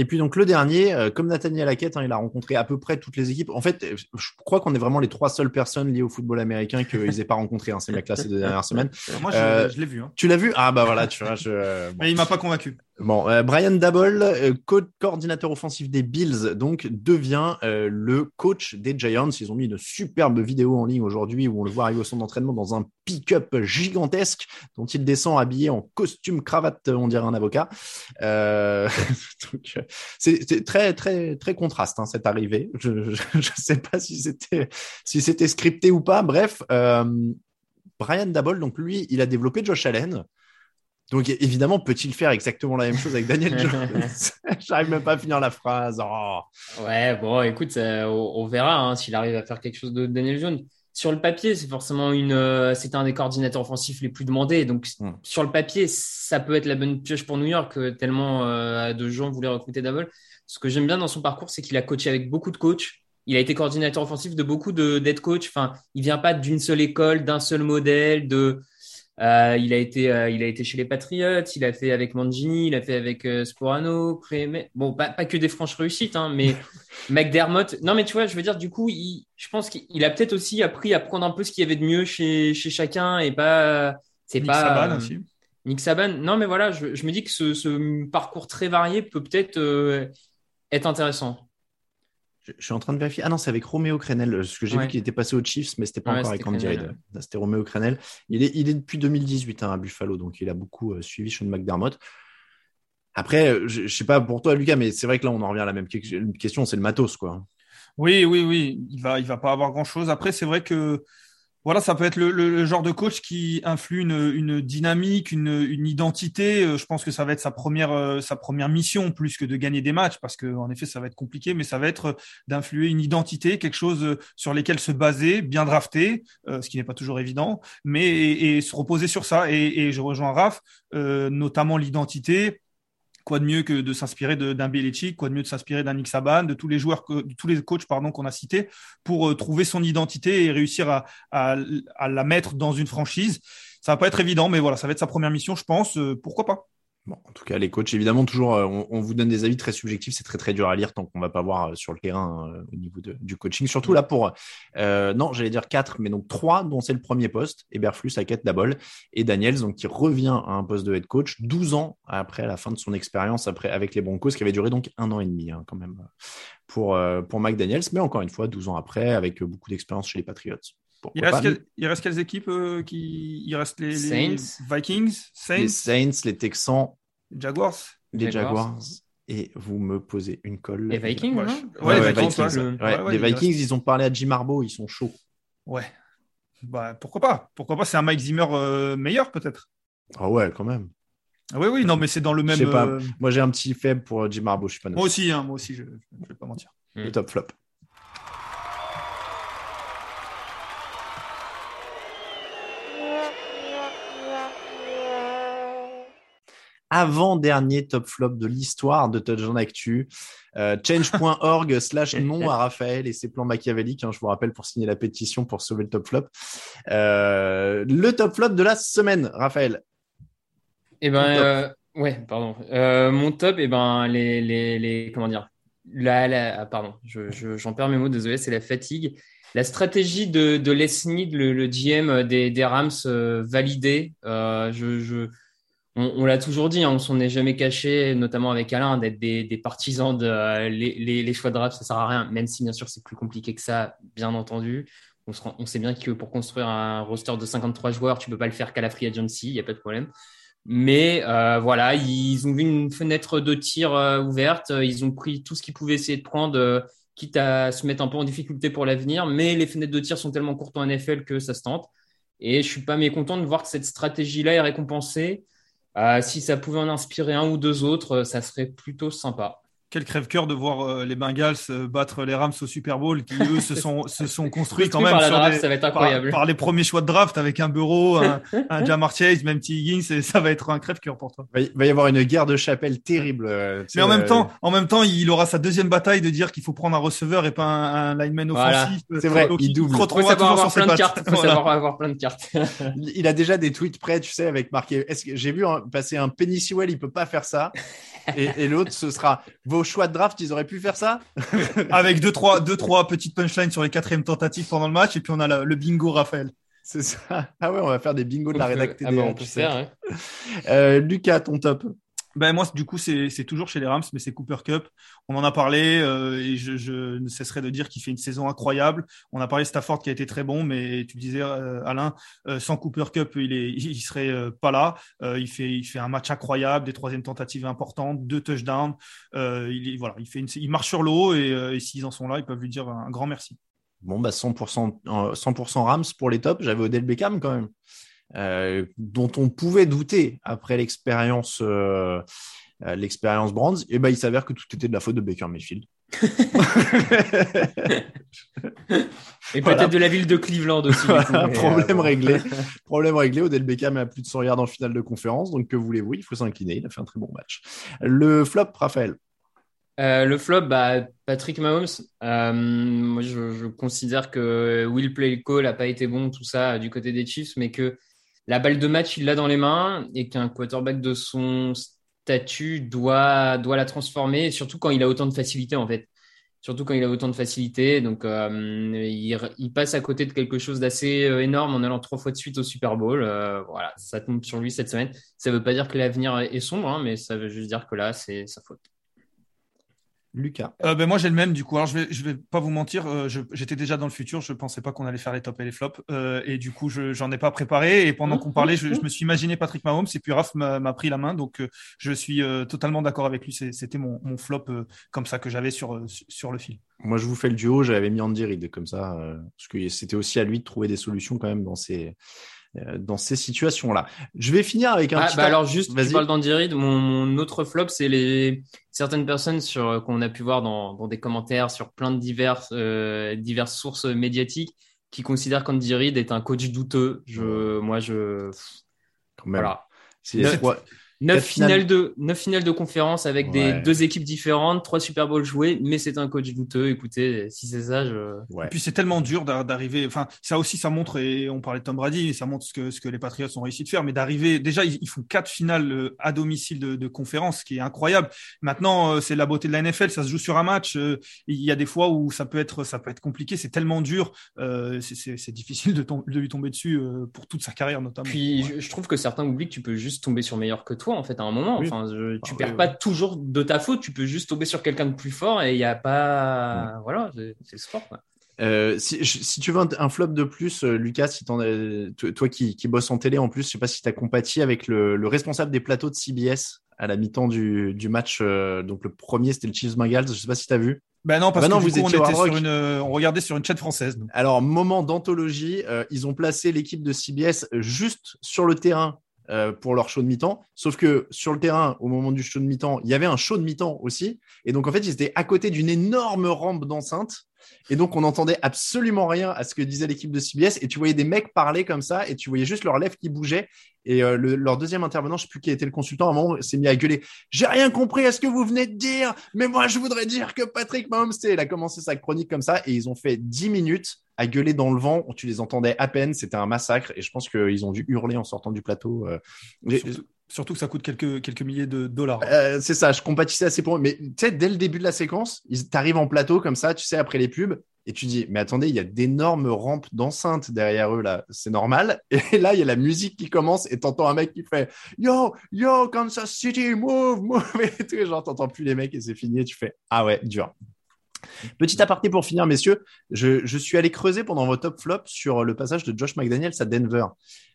Et puis donc le dernier, euh, comme Nathaniel Hackett, hein, il a rencontré à peu près toutes les équipes. En fait, je crois qu'on est vraiment les trois seules personnes liées au football américain qu'ils aient pas rencontré hein, ces mecs-là ces deux dernières semaines. Moi, je, Euh, je l'ai vu. Hein. Tu l'as vu? Ah bah voilà, tu vois. Je... Mais il m'a pas convaincu. Bon, euh, Brian Dabble, euh, co coordinateur offensif des Bills, donc devient euh, le coach des Giants. Ils ont mis une superbe vidéo en ligne aujourd'hui où on le voit arriver au centre d'entraînement dans un pick-up gigantesque dont il descend habillé en costume cravate, on dirait un avocat. C'est très très très contraste hein, cette arrivée. Je ne sais pas si c'était si c'était scripté ou pas. Bref, Brian Dabble, donc lui, il a développé Josh Allen. Donc évidemment, peut-il faire exactement la même chose avec Daniel Jones? J'arrive même pas à finir la phrase. Oh. Ouais, bon, écoute, euh, on, on, verra hein, s'il arrive à faire quelque chose de Daniel Jones. Sur le papier, c'est forcément une, euh, c'est un des coordinateurs offensifs les plus demandés. Donc Hmm. mm. sur le papier, ça peut être la bonne pioche pour New York. euh, Tellement euh, de gens voulaient recruter Double. Ce que j'aime bien dans son parcours, c'est qu'il a coaché avec beaucoup de coachs. Il a été coordinateur offensif de beaucoup de d'être coach. Enfin, il vient pas d'une seule école, d'un seul modèle, de euh, il a été, euh, il a été chez les Patriots, il a fait avec Mangini, il a fait avec euh, Sporano. Bon, pas, pas que des franches réussites, hein, mais McDermott. Non, mais tu vois, je veux dire, du coup, il, je pense qu'il a peut-être aussi appris à prendre un peu ce qu'il y avait de mieux chez, chez chacun et pas, c'est Nick pas. Saban aussi. Nick Saban. Non, mais voilà, je, je me dis que ce, ce, parcours très varié peut peut-être être intéressant. Je, je, suis en train de vérifier. Ah non, c'est avec Roméo Crenel. Ce que j'ai Ouais. vu qu'il était passé aux Chiefs, mais c'était pas Ouais, encore avec Andy Crenel, Reid. C'était Roméo Crenel. Il est, il est depuis 2018 hein, à Buffalo, donc il a beaucoup euh, suivi Sean McDermott. Après, euh, je, je sais pas pour toi, Lucas, mais c'est vrai que là, on en revient à la même que- question, c'est le matos, quoi. Oui, oui, oui. Il va, il va pas avoir grand chose. Après, c'est vrai que voilà, ça peut être le, genre de coach qui influe une, dynamique, une, identité. Euh, Je pense que ça va être sa première, euh, sa première mission plus que de gagner des matchs, parce que en effet, ça va être compliqué, mais ça va être d'influer une identité, quelque chose euh, sur lesquels se baser, bien drafté, euh, ce qui n'est pas toujours évident, mais et, se reposer sur ça. Et, je rejoins Raph, euh, notamment l'identité quoi de mieux que de s'inspirer d'un Belichick, quoi de mieux de s'inspirer d'un Nick Saban, de tous les joueurs, de tous les coachs pardon qu'on a cités, pour euh, trouver son identité et réussir à, à, à, la mettre dans une franchise. Ça va pas être évident, mais voilà, ça va être sa première mission, je pense. Euh, pourquoi pas? Bon, en tout cas, les coachs, évidemment, toujours, euh, on, on, vous donne des avis très subjectifs. C'est très, très dur à lire tant qu'on va pas voir euh, sur le terrain euh, au niveau de, du coaching. Surtout là pour, euh, non, j'allais dire quatre, mais donc trois, dont c'est le premier poste. Eberflus, Hackett, Dabol et Daniels, donc qui revient à un poste de head coach 12 ans après la fin de son expérience après, avec les Broncos, qui avait duré donc un an et demi, hein, quand même, pour, euh, pour Mike Daniels. Mais encore une fois, 12 ans après, avec beaucoup d'expérience chez les Patriots. Il reste, quel- il reste quelles équipes euh, qui Il reste les, les Saints. Vikings, Saints, Les Saints, les Texans, Jaguars? les Jaguars. Et vous me posez une colle. Les Vikings, Ouais, non je- Ouais, ouais, ouais, les Vikings, Vikings, ouais. ouais. Ouais, ouais, les il reste- Vikings, ils ont parlé à Jim Harbaugh, ils sont chauds. Ouais. Bah, pourquoi pas? Pourquoi pas C'est un Mike Zimmer euh, meilleur, peut-être Ah ouais, quand même. Ah Oui, oui, non, mais c'est dans le Je même. sais pas. euh, Moi, j'ai un petit faible pour euh, Jim Harbaugh, je suis pas Moi aussi, hein, moi aussi, je ne vais pas mentir. Le top flop. Avant-dernier top flop de l'histoire de Touchdown Actu. Euh, change.org slash non à Raphaël et ses plans machiavéliques. hein, je vous rappelle pour signer la pétition pour sauver le top flop. Euh, le top flop de la semaine, Raphaël. Eh ben, top. euh, ouais, pardon. Mon top, eh ben, les, les, les, comment dire, la, la, ah, pardon, je, je- j'en perds mes mots, désolé, c'est la fatigue. La stratégie de, de Les Snead, le, le GM des, des Rams, validée. Je, je, on, l'a toujours dit, hein, on s'en est jamais caché, notamment avec Alain, d'être des, partisans de euh, les, choix de draft, ça sert à rien, même si bien sûr c'est plus compliqué que ça, bien entendu. On, sait bien que pour construire un roster de 53 joueurs, tu peux pas le faire qu'à la free agency, il n'y a pas de problème. Mais euh, voilà, ils ont vu une fenêtre de tir euh, ouverte, ils ont pris tout ce qu'ils pouvaient essayer de prendre, quitte à se mettre un peu en difficulté pour l'avenir. Mais les fenêtres de tir sont tellement courtes en NFL que ça se tente. Et je suis pas mécontent de voir que cette stratégie-là est récompensée. Euh, si ça pouvait en inspirer un ou deux autres, euh, ça serait plutôt sympa. Quel crève-cœur de voir euh, les Bengals euh, battre les Rams au Super Bowl, qui eux se sont, se sont construits quand même par la sur draft, des- ça va être par, incroyable. par les premiers choix de draft avec un Bureau, un, un Jamar Chase, même T. Higgins, et ça va être un crève-cœur pour toi. Il va y- va y avoir une guerre de chapelle terrible. euh, Mais en même euh, temps, en même temps, il aura sa deuxième bataille de dire qu'il faut prendre un receveur et pas un, un lineman Voilà. offensif. C'est vrai, Donc, il double. Faut savoir toujours avoir plein de cartes. Faut Voilà. savoir avoir plein de cartes. Il a déjà des tweets prêts, tu sais, avec marqué. Est-ce que j'ai vu passer un Penny Sewell, il peut pas faire ça. Et, et l'autre, ce sera vos choix de draft, ils auraient pu faire ça? Avec deux trois, deux, trois petites punchlines sur les quatrièmes tentatives pendant le match, et puis on a le bingo Raphaël. C'est ça. Ah ouais, on va faire des bingos de la rédactée. ah bah, on peut faire, ouais. Euh, Lucas, ton top. Ben moi, du coup, c'est toujours chez les Rams, mais c'est Cooper Cup. On en a parlé euh, et je, ne cesserai de dire qu'il fait une saison incroyable. On a parlé de Stafford qui a été très bon, mais tu disais euh, Alain, euh, sans Cooper Cup, il est, il serait pas là. Il fait, il fait un match incroyable, des troisièmes tentatives importantes, deux touchdowns. Il voilà, il fait il marche sur l'eau et, s'ils en sont là, ils peuvent lui dire un, grand merci. Bon, bah 100%, euh, 100% Rams pour les tops. J'avais Odell Beckham quand même, euh, dont on pouvait douter après l'expérience, euh, euh, l'expérience Brands. Et ben, il s'avère que tout était de la faute de Baker Mayfield. Et Voilà. peut-être de la ville de Cleveland aussi. du coup, Voilà, mais, problème euh, réglé. Problème réglé. Odell Beckham a plus de 100 yards en finale de conférence. Donc, que voulez-vous Il faut s'incliner. Il a fait un très bon match. Le flop, Raphaël? Euh, le flop, bah, Patrick Mahomes. Euh, moi, je, je considère que Will Play Call n'a pas été bon, tout ça, du côté des Chiefs, mais que la balle de match, il l'a dans les mains et qu'un quarterback de son statut doit, la transformer, surtout quand il a autant de facilité, en fait. Surtout quand il a autant de facilité. Donc, euh, il, passe à côté de quelque chose d'assez euh, énorme en allant trois fois de suite au Super Bowl. Euh, voilà, ça tombe sur lui cette semaine. Ça veut pas dire que l'avenir est sombre, hein, mais ça veut juste dire que là, c'est sa faute. Lucas. Euh, ben moi j'ai le même du coup. Alors je vais je vais pas vous mentir, euh, j'étais déjà dans le futur, je pensais pas qu'on allait faire les tops et les flops euh, et du coup je j'en ai pas préparé et pendant qu'on parlait, je, je me suis imaginé Patrick Mahomes et puis Raph m'a pris la main donc je suis totalement d'accord avec lui. C'était mon, mon flop comme ça que j'avais sur sur le fil. Moi, je vous fais le duo. J'avais mis Andy Reid comme ça, parce que c'était aussi à lui de trouver des solutions quand même dans ces, euh, dans ces situations-là. Je vais finir avec un Ah, petit. bah alors juste, Vas-y. tu parles d'Andy. Mon, mon autre flop, c'est les certaines personnes sur qu'on a pu voir dans, dans des commentaires sur plein de diverses euh, diverses sources médiatiques qui considèrent qu'Andy Reid est un coach douteux. Je, moi, je Quand même. voilà. C'est trois- Neuf finales- finales de neuf finales de conférence avec des deux équipes différentes, trois Super Bowls joués, mais c'est un coach douteux. Écoutez, si c'est ça, je Ouais. Et puis c'est tellement dur d'ar- d'arriver. Enfin, ça aussi, ça montre et on parlait de Tom Brady, et ça montre ce que ce que les Patriots ont réussi de faire. Mais d'arriver, déjà, ils, ils font quatre finales euh, à domicile de, de conférence, ce qui est incroyable. Maintenant, euh, c'est la beauté de la NFL. Ça se joue sur un match. euh, Il y a des fois où ça peut être ça peut être compliqué. C'est tellement dur. euh, c'est- c'est c'est difficile de, tom- de lui tomber dessus euh, pour toute sa carrière notamment. Puis Ouais. je trouve que certains oublient que tu peux juste tomber sur meilleur que toi en fait à un moment. Oui. Enfin, je- tu Ah, perds oui, pas oui. toujours de ta faute, tu peux juste tomber sur quelqu'un de plus fort et il y a pas voilà, c'est le sport quoi. Euh, si, tu veux un, un flop de plus, euh, Lucas, si t'en as- toi, qui, qui bosse en télé en plus, je sais pas si tu as compati avec le, le responsable des plateaux de CBS à la mi-temps du, du match. euh, donc le premier, c'était le Chiefs Bengals. Je sais pas si tu as vu. Ben non, parce Bah non, que du vous coup, on, était sur une, on regardait sur une chaîne française. Alors, moment d'anthologie, euh, ils ont placé l'équipe de CBS juste sur le terrain euh, pour leur show de mi-temps. Sauf que sur le terrain, au moment du show de mi-temps, il y avait un show de mi-temps aussi. Et donc, en fait, ils étaient à côté d'une énorme rampe d'enceinte. Et donc, on n'entendait absolument rien à ce que disait l'équipe de CBS. Et tu voyais des mecs parler comme ça. Et tu voyais juste leurs lèvres qui bougeaient. Et euh, le- leur deuxième intervenant, je sais plus qui était le consultant, à un moment, s'est mis à gueuler. J'ai rien compris à ce que vous venez de dire. Mais moi, je voudrais dire que Patrick Mahomes, il a commencé sa chronique comme ça. Et ils ont fait 10 minutes à gueuler dans le vent. Tu les entendais à peine. C'était un massacre. Et je pense qu'ils ont dû hurler en sortant du plateau. euh. Surtout, que ça coûte quelques, quelques milliers de dollars. euh, c'est ça, je compatissais assez pour eux. Mais tu sais, dès le début de la séquence, ils t'arrivent en plateau comme ça, tu sais, après les pubs, et tu dis, mais attendez, il y a d'énormes rampes d'enceinte derrière eux là, c'est normal. Et là, il y a la musique qui commence et t'entends un mec qui fait Yo, yo, Kansas City, move, move. Et tout, genre, t'entends plus les mecs et c'est fini et tu fais Ah ouais, dur. Petit aparté pour finir, messieurs, je, je suis allé creuser pendant vos top flop sur le passage de Josh McDaniels à Denver.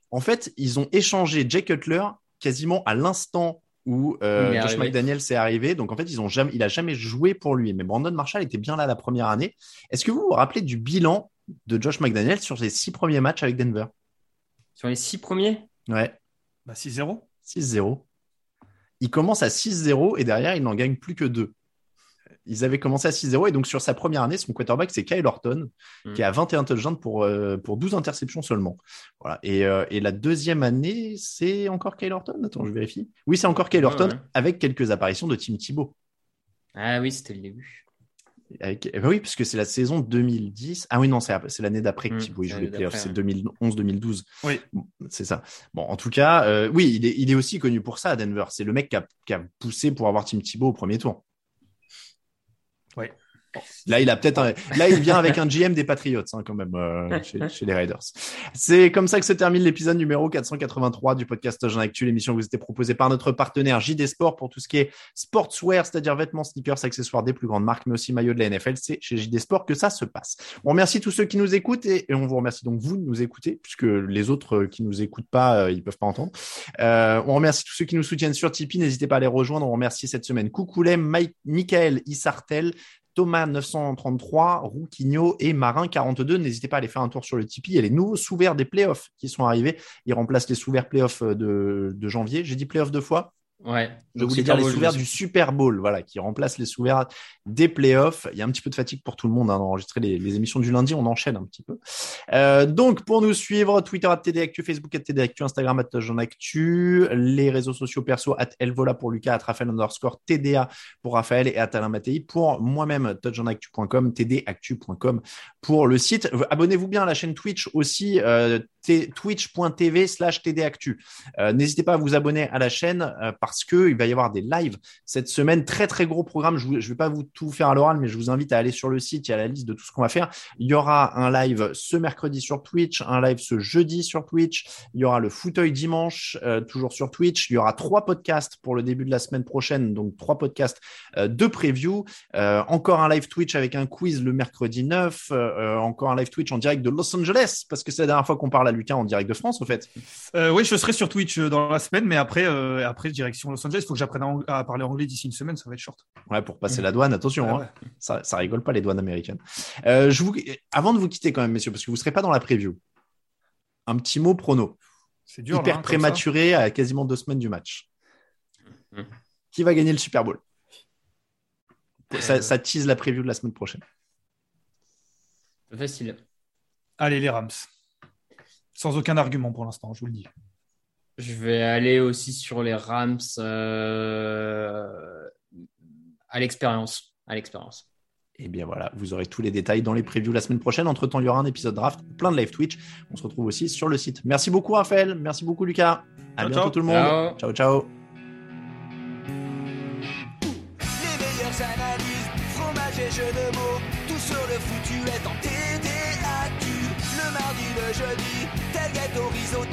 En fait, ils ont échangé Jay Cutler quasiment à l'instant où euh, Josh arrivé. McDaniels est arrivé. Donc en fait, ils ont jamais, il a jamais joué pour lui. Mais Brandon Marshall était bien là la première année. Est-ce que vous vous rappelez du bilan de Josh McDaniels sur ses six premiers matchs avec Denver? Sur les six premiers? Ouais, Bah, 6-0. 6-0. Il commence à 6-0 et derrière, il n'en gagne plus que deux. Ils avaient commencé à 6-0 et donc sur sa première année, son quarterback, c'est Kyle Orton, Mm. qui a 21 touchdowns pour, euh, pour 12 interceptions seulement. Voilà. Et, euh, et la deuxième année, c'est encore Kyle Orton? Attends, je vérifie. Oui, c'est encore Kyle Orton ouais. avec quelques apparitions de Tim Thibault. Ah oui, c'était le début. Avec... eh ben oui, parce que c'est la saison 2010. Ah oui, non, c'est c'est l'année d'après que c'est joue les playoffs. C'est ouais. 2011-2012. Oui. Bon, C'est ça. Bon, en tout cas, euh, oui, il est, il est aussi connu pour ça à Denver. C'est le mec qui a, qui a poussé pour avoir Tim Thibault au premier tour. Ouais. Là, il a peut-être un- là, il vient avec un GM des Patriots, hein, quand même, euh, chez, chez les Raiders. C'est comme ça que se termine l'épisode numéro 483 du podcast Jean Actu, l'émission vous était proposée par notre partenaire JD Sport pour tout ce qui est sportswear, c'est-à-dire vêtements, sneakers, accessoires des plus grandes marques, mais aussi maillots de la NFL. C'est chez JD Sport que ça se passe. On remercie tous ceux qui nous écoutent et, et on vous remercie donc vous de nous écouter, puisque les autres qui nous écoutent pas, euh, ils peuvent pas entendre. Euh, on remercie tous ceux qui nous soutiennent sur Tipeee. N'hésitez pas à les rejoindre. On remercie cette semaine Coucoulet, Mike, Michael Issartel, Thomas 933, Rouquigno et Marin 42. N'hésitez pas à aller faire un tour sur le Tipeee. Il y a les nouveaux sous-verts des playoffs qui sont arrivés. Ils remplacent les sous-verts playoffs de, de janvier. J'ai dit playoffs deux fois. Ouais. Je Donc, voulais dire les sous-verts du Super Bowl, voilà, qui remplacent les sous-verts des playoffs. Il y a un petit peu de fatigue pour tout le monde hein, d'enregistrer les, les émissions du lundi. On enchaîne un petit peu. Euh, donc, pour nous suivre, Twitter at TDActu, Facebook at TDActu, Instagram at Actu, les réseaux sociaux perso at Elvola pour Lucas, at Raphaël underscore TDA pour Raphaël et at Alain Mattei pour moi-même, touchonactu.com, tdactu.com pour le site. Abonnez-vous bien à la chaîne Twitch aussi, euh, twitch.tv slash tdactu. Euh, N'hésitez pas à vous abonner à la chaîne euh, parce que il va y avoir des lives cette semaine. Très très gros programme. Je ne vais pas vous tout faire à l'oral, mais je vous invite à aller sur le site. Il y a la liste de tout ce qu'on va faire. Il y aura un live ce mercredi sur Twitch, un live ce jeudi sur Twitch. Il y aura le fauteuil dimanche, euh, toujours sur Twitch. Il y aura trois podcasts pour le début de la semaine prochaine, donc trois podcasts euh, de preview. Euh, encore un live Twitch avec un quiz le mercredi 9. euh, encore un live Twitch en direct de Los Angeles, parce que c'est la dernière fois qu'on parle à Lucas en direct de France, au fait. Oui, je serai sur Twitch dans la semaine, mais après, après direction Los Angeles. Il faut que j'apprenne à, parler anglais d'ici une semaine, ça va être short. Ouais, pour passer la douane, attention, Ouais, hein. Ça, ça rigole pas les douanes américaines. Euh, je vous, avant de vous quitter quand même, messieurs, parce que vous serez pas dans la preview. Un petit mot prono. C'est dur. Hyper là, hein, prématuré à quasiment deux semaines du match. Mhm. Qui va gagner le Super Bowl? Ça, Euh. ça tease la preview de la semaine prochaine. Facile. Allez, les Rams. Sans aucun argument pour l'instant, je vous le dis. Je vais aller aussi sur les Rams euh, à l'expérience. À l'expérience. Et bien voilà, vous aurez tous les détails dans les previews la semaine prochaine. Entre temps, il y aura un épisode draft, plein de live Twitch. On se retrouve aussi sur le site. Merci beaucoup, Raphaël. Merci beaucoup, Lucas. À Ciao, bientôt, ciao. tout le monde. ciao. ciao. Les meilleures analyses, fromage et jeux de mots, tout sur le foutu est en TDAQ. Le mardi, le jeudi, tailgate au risotto,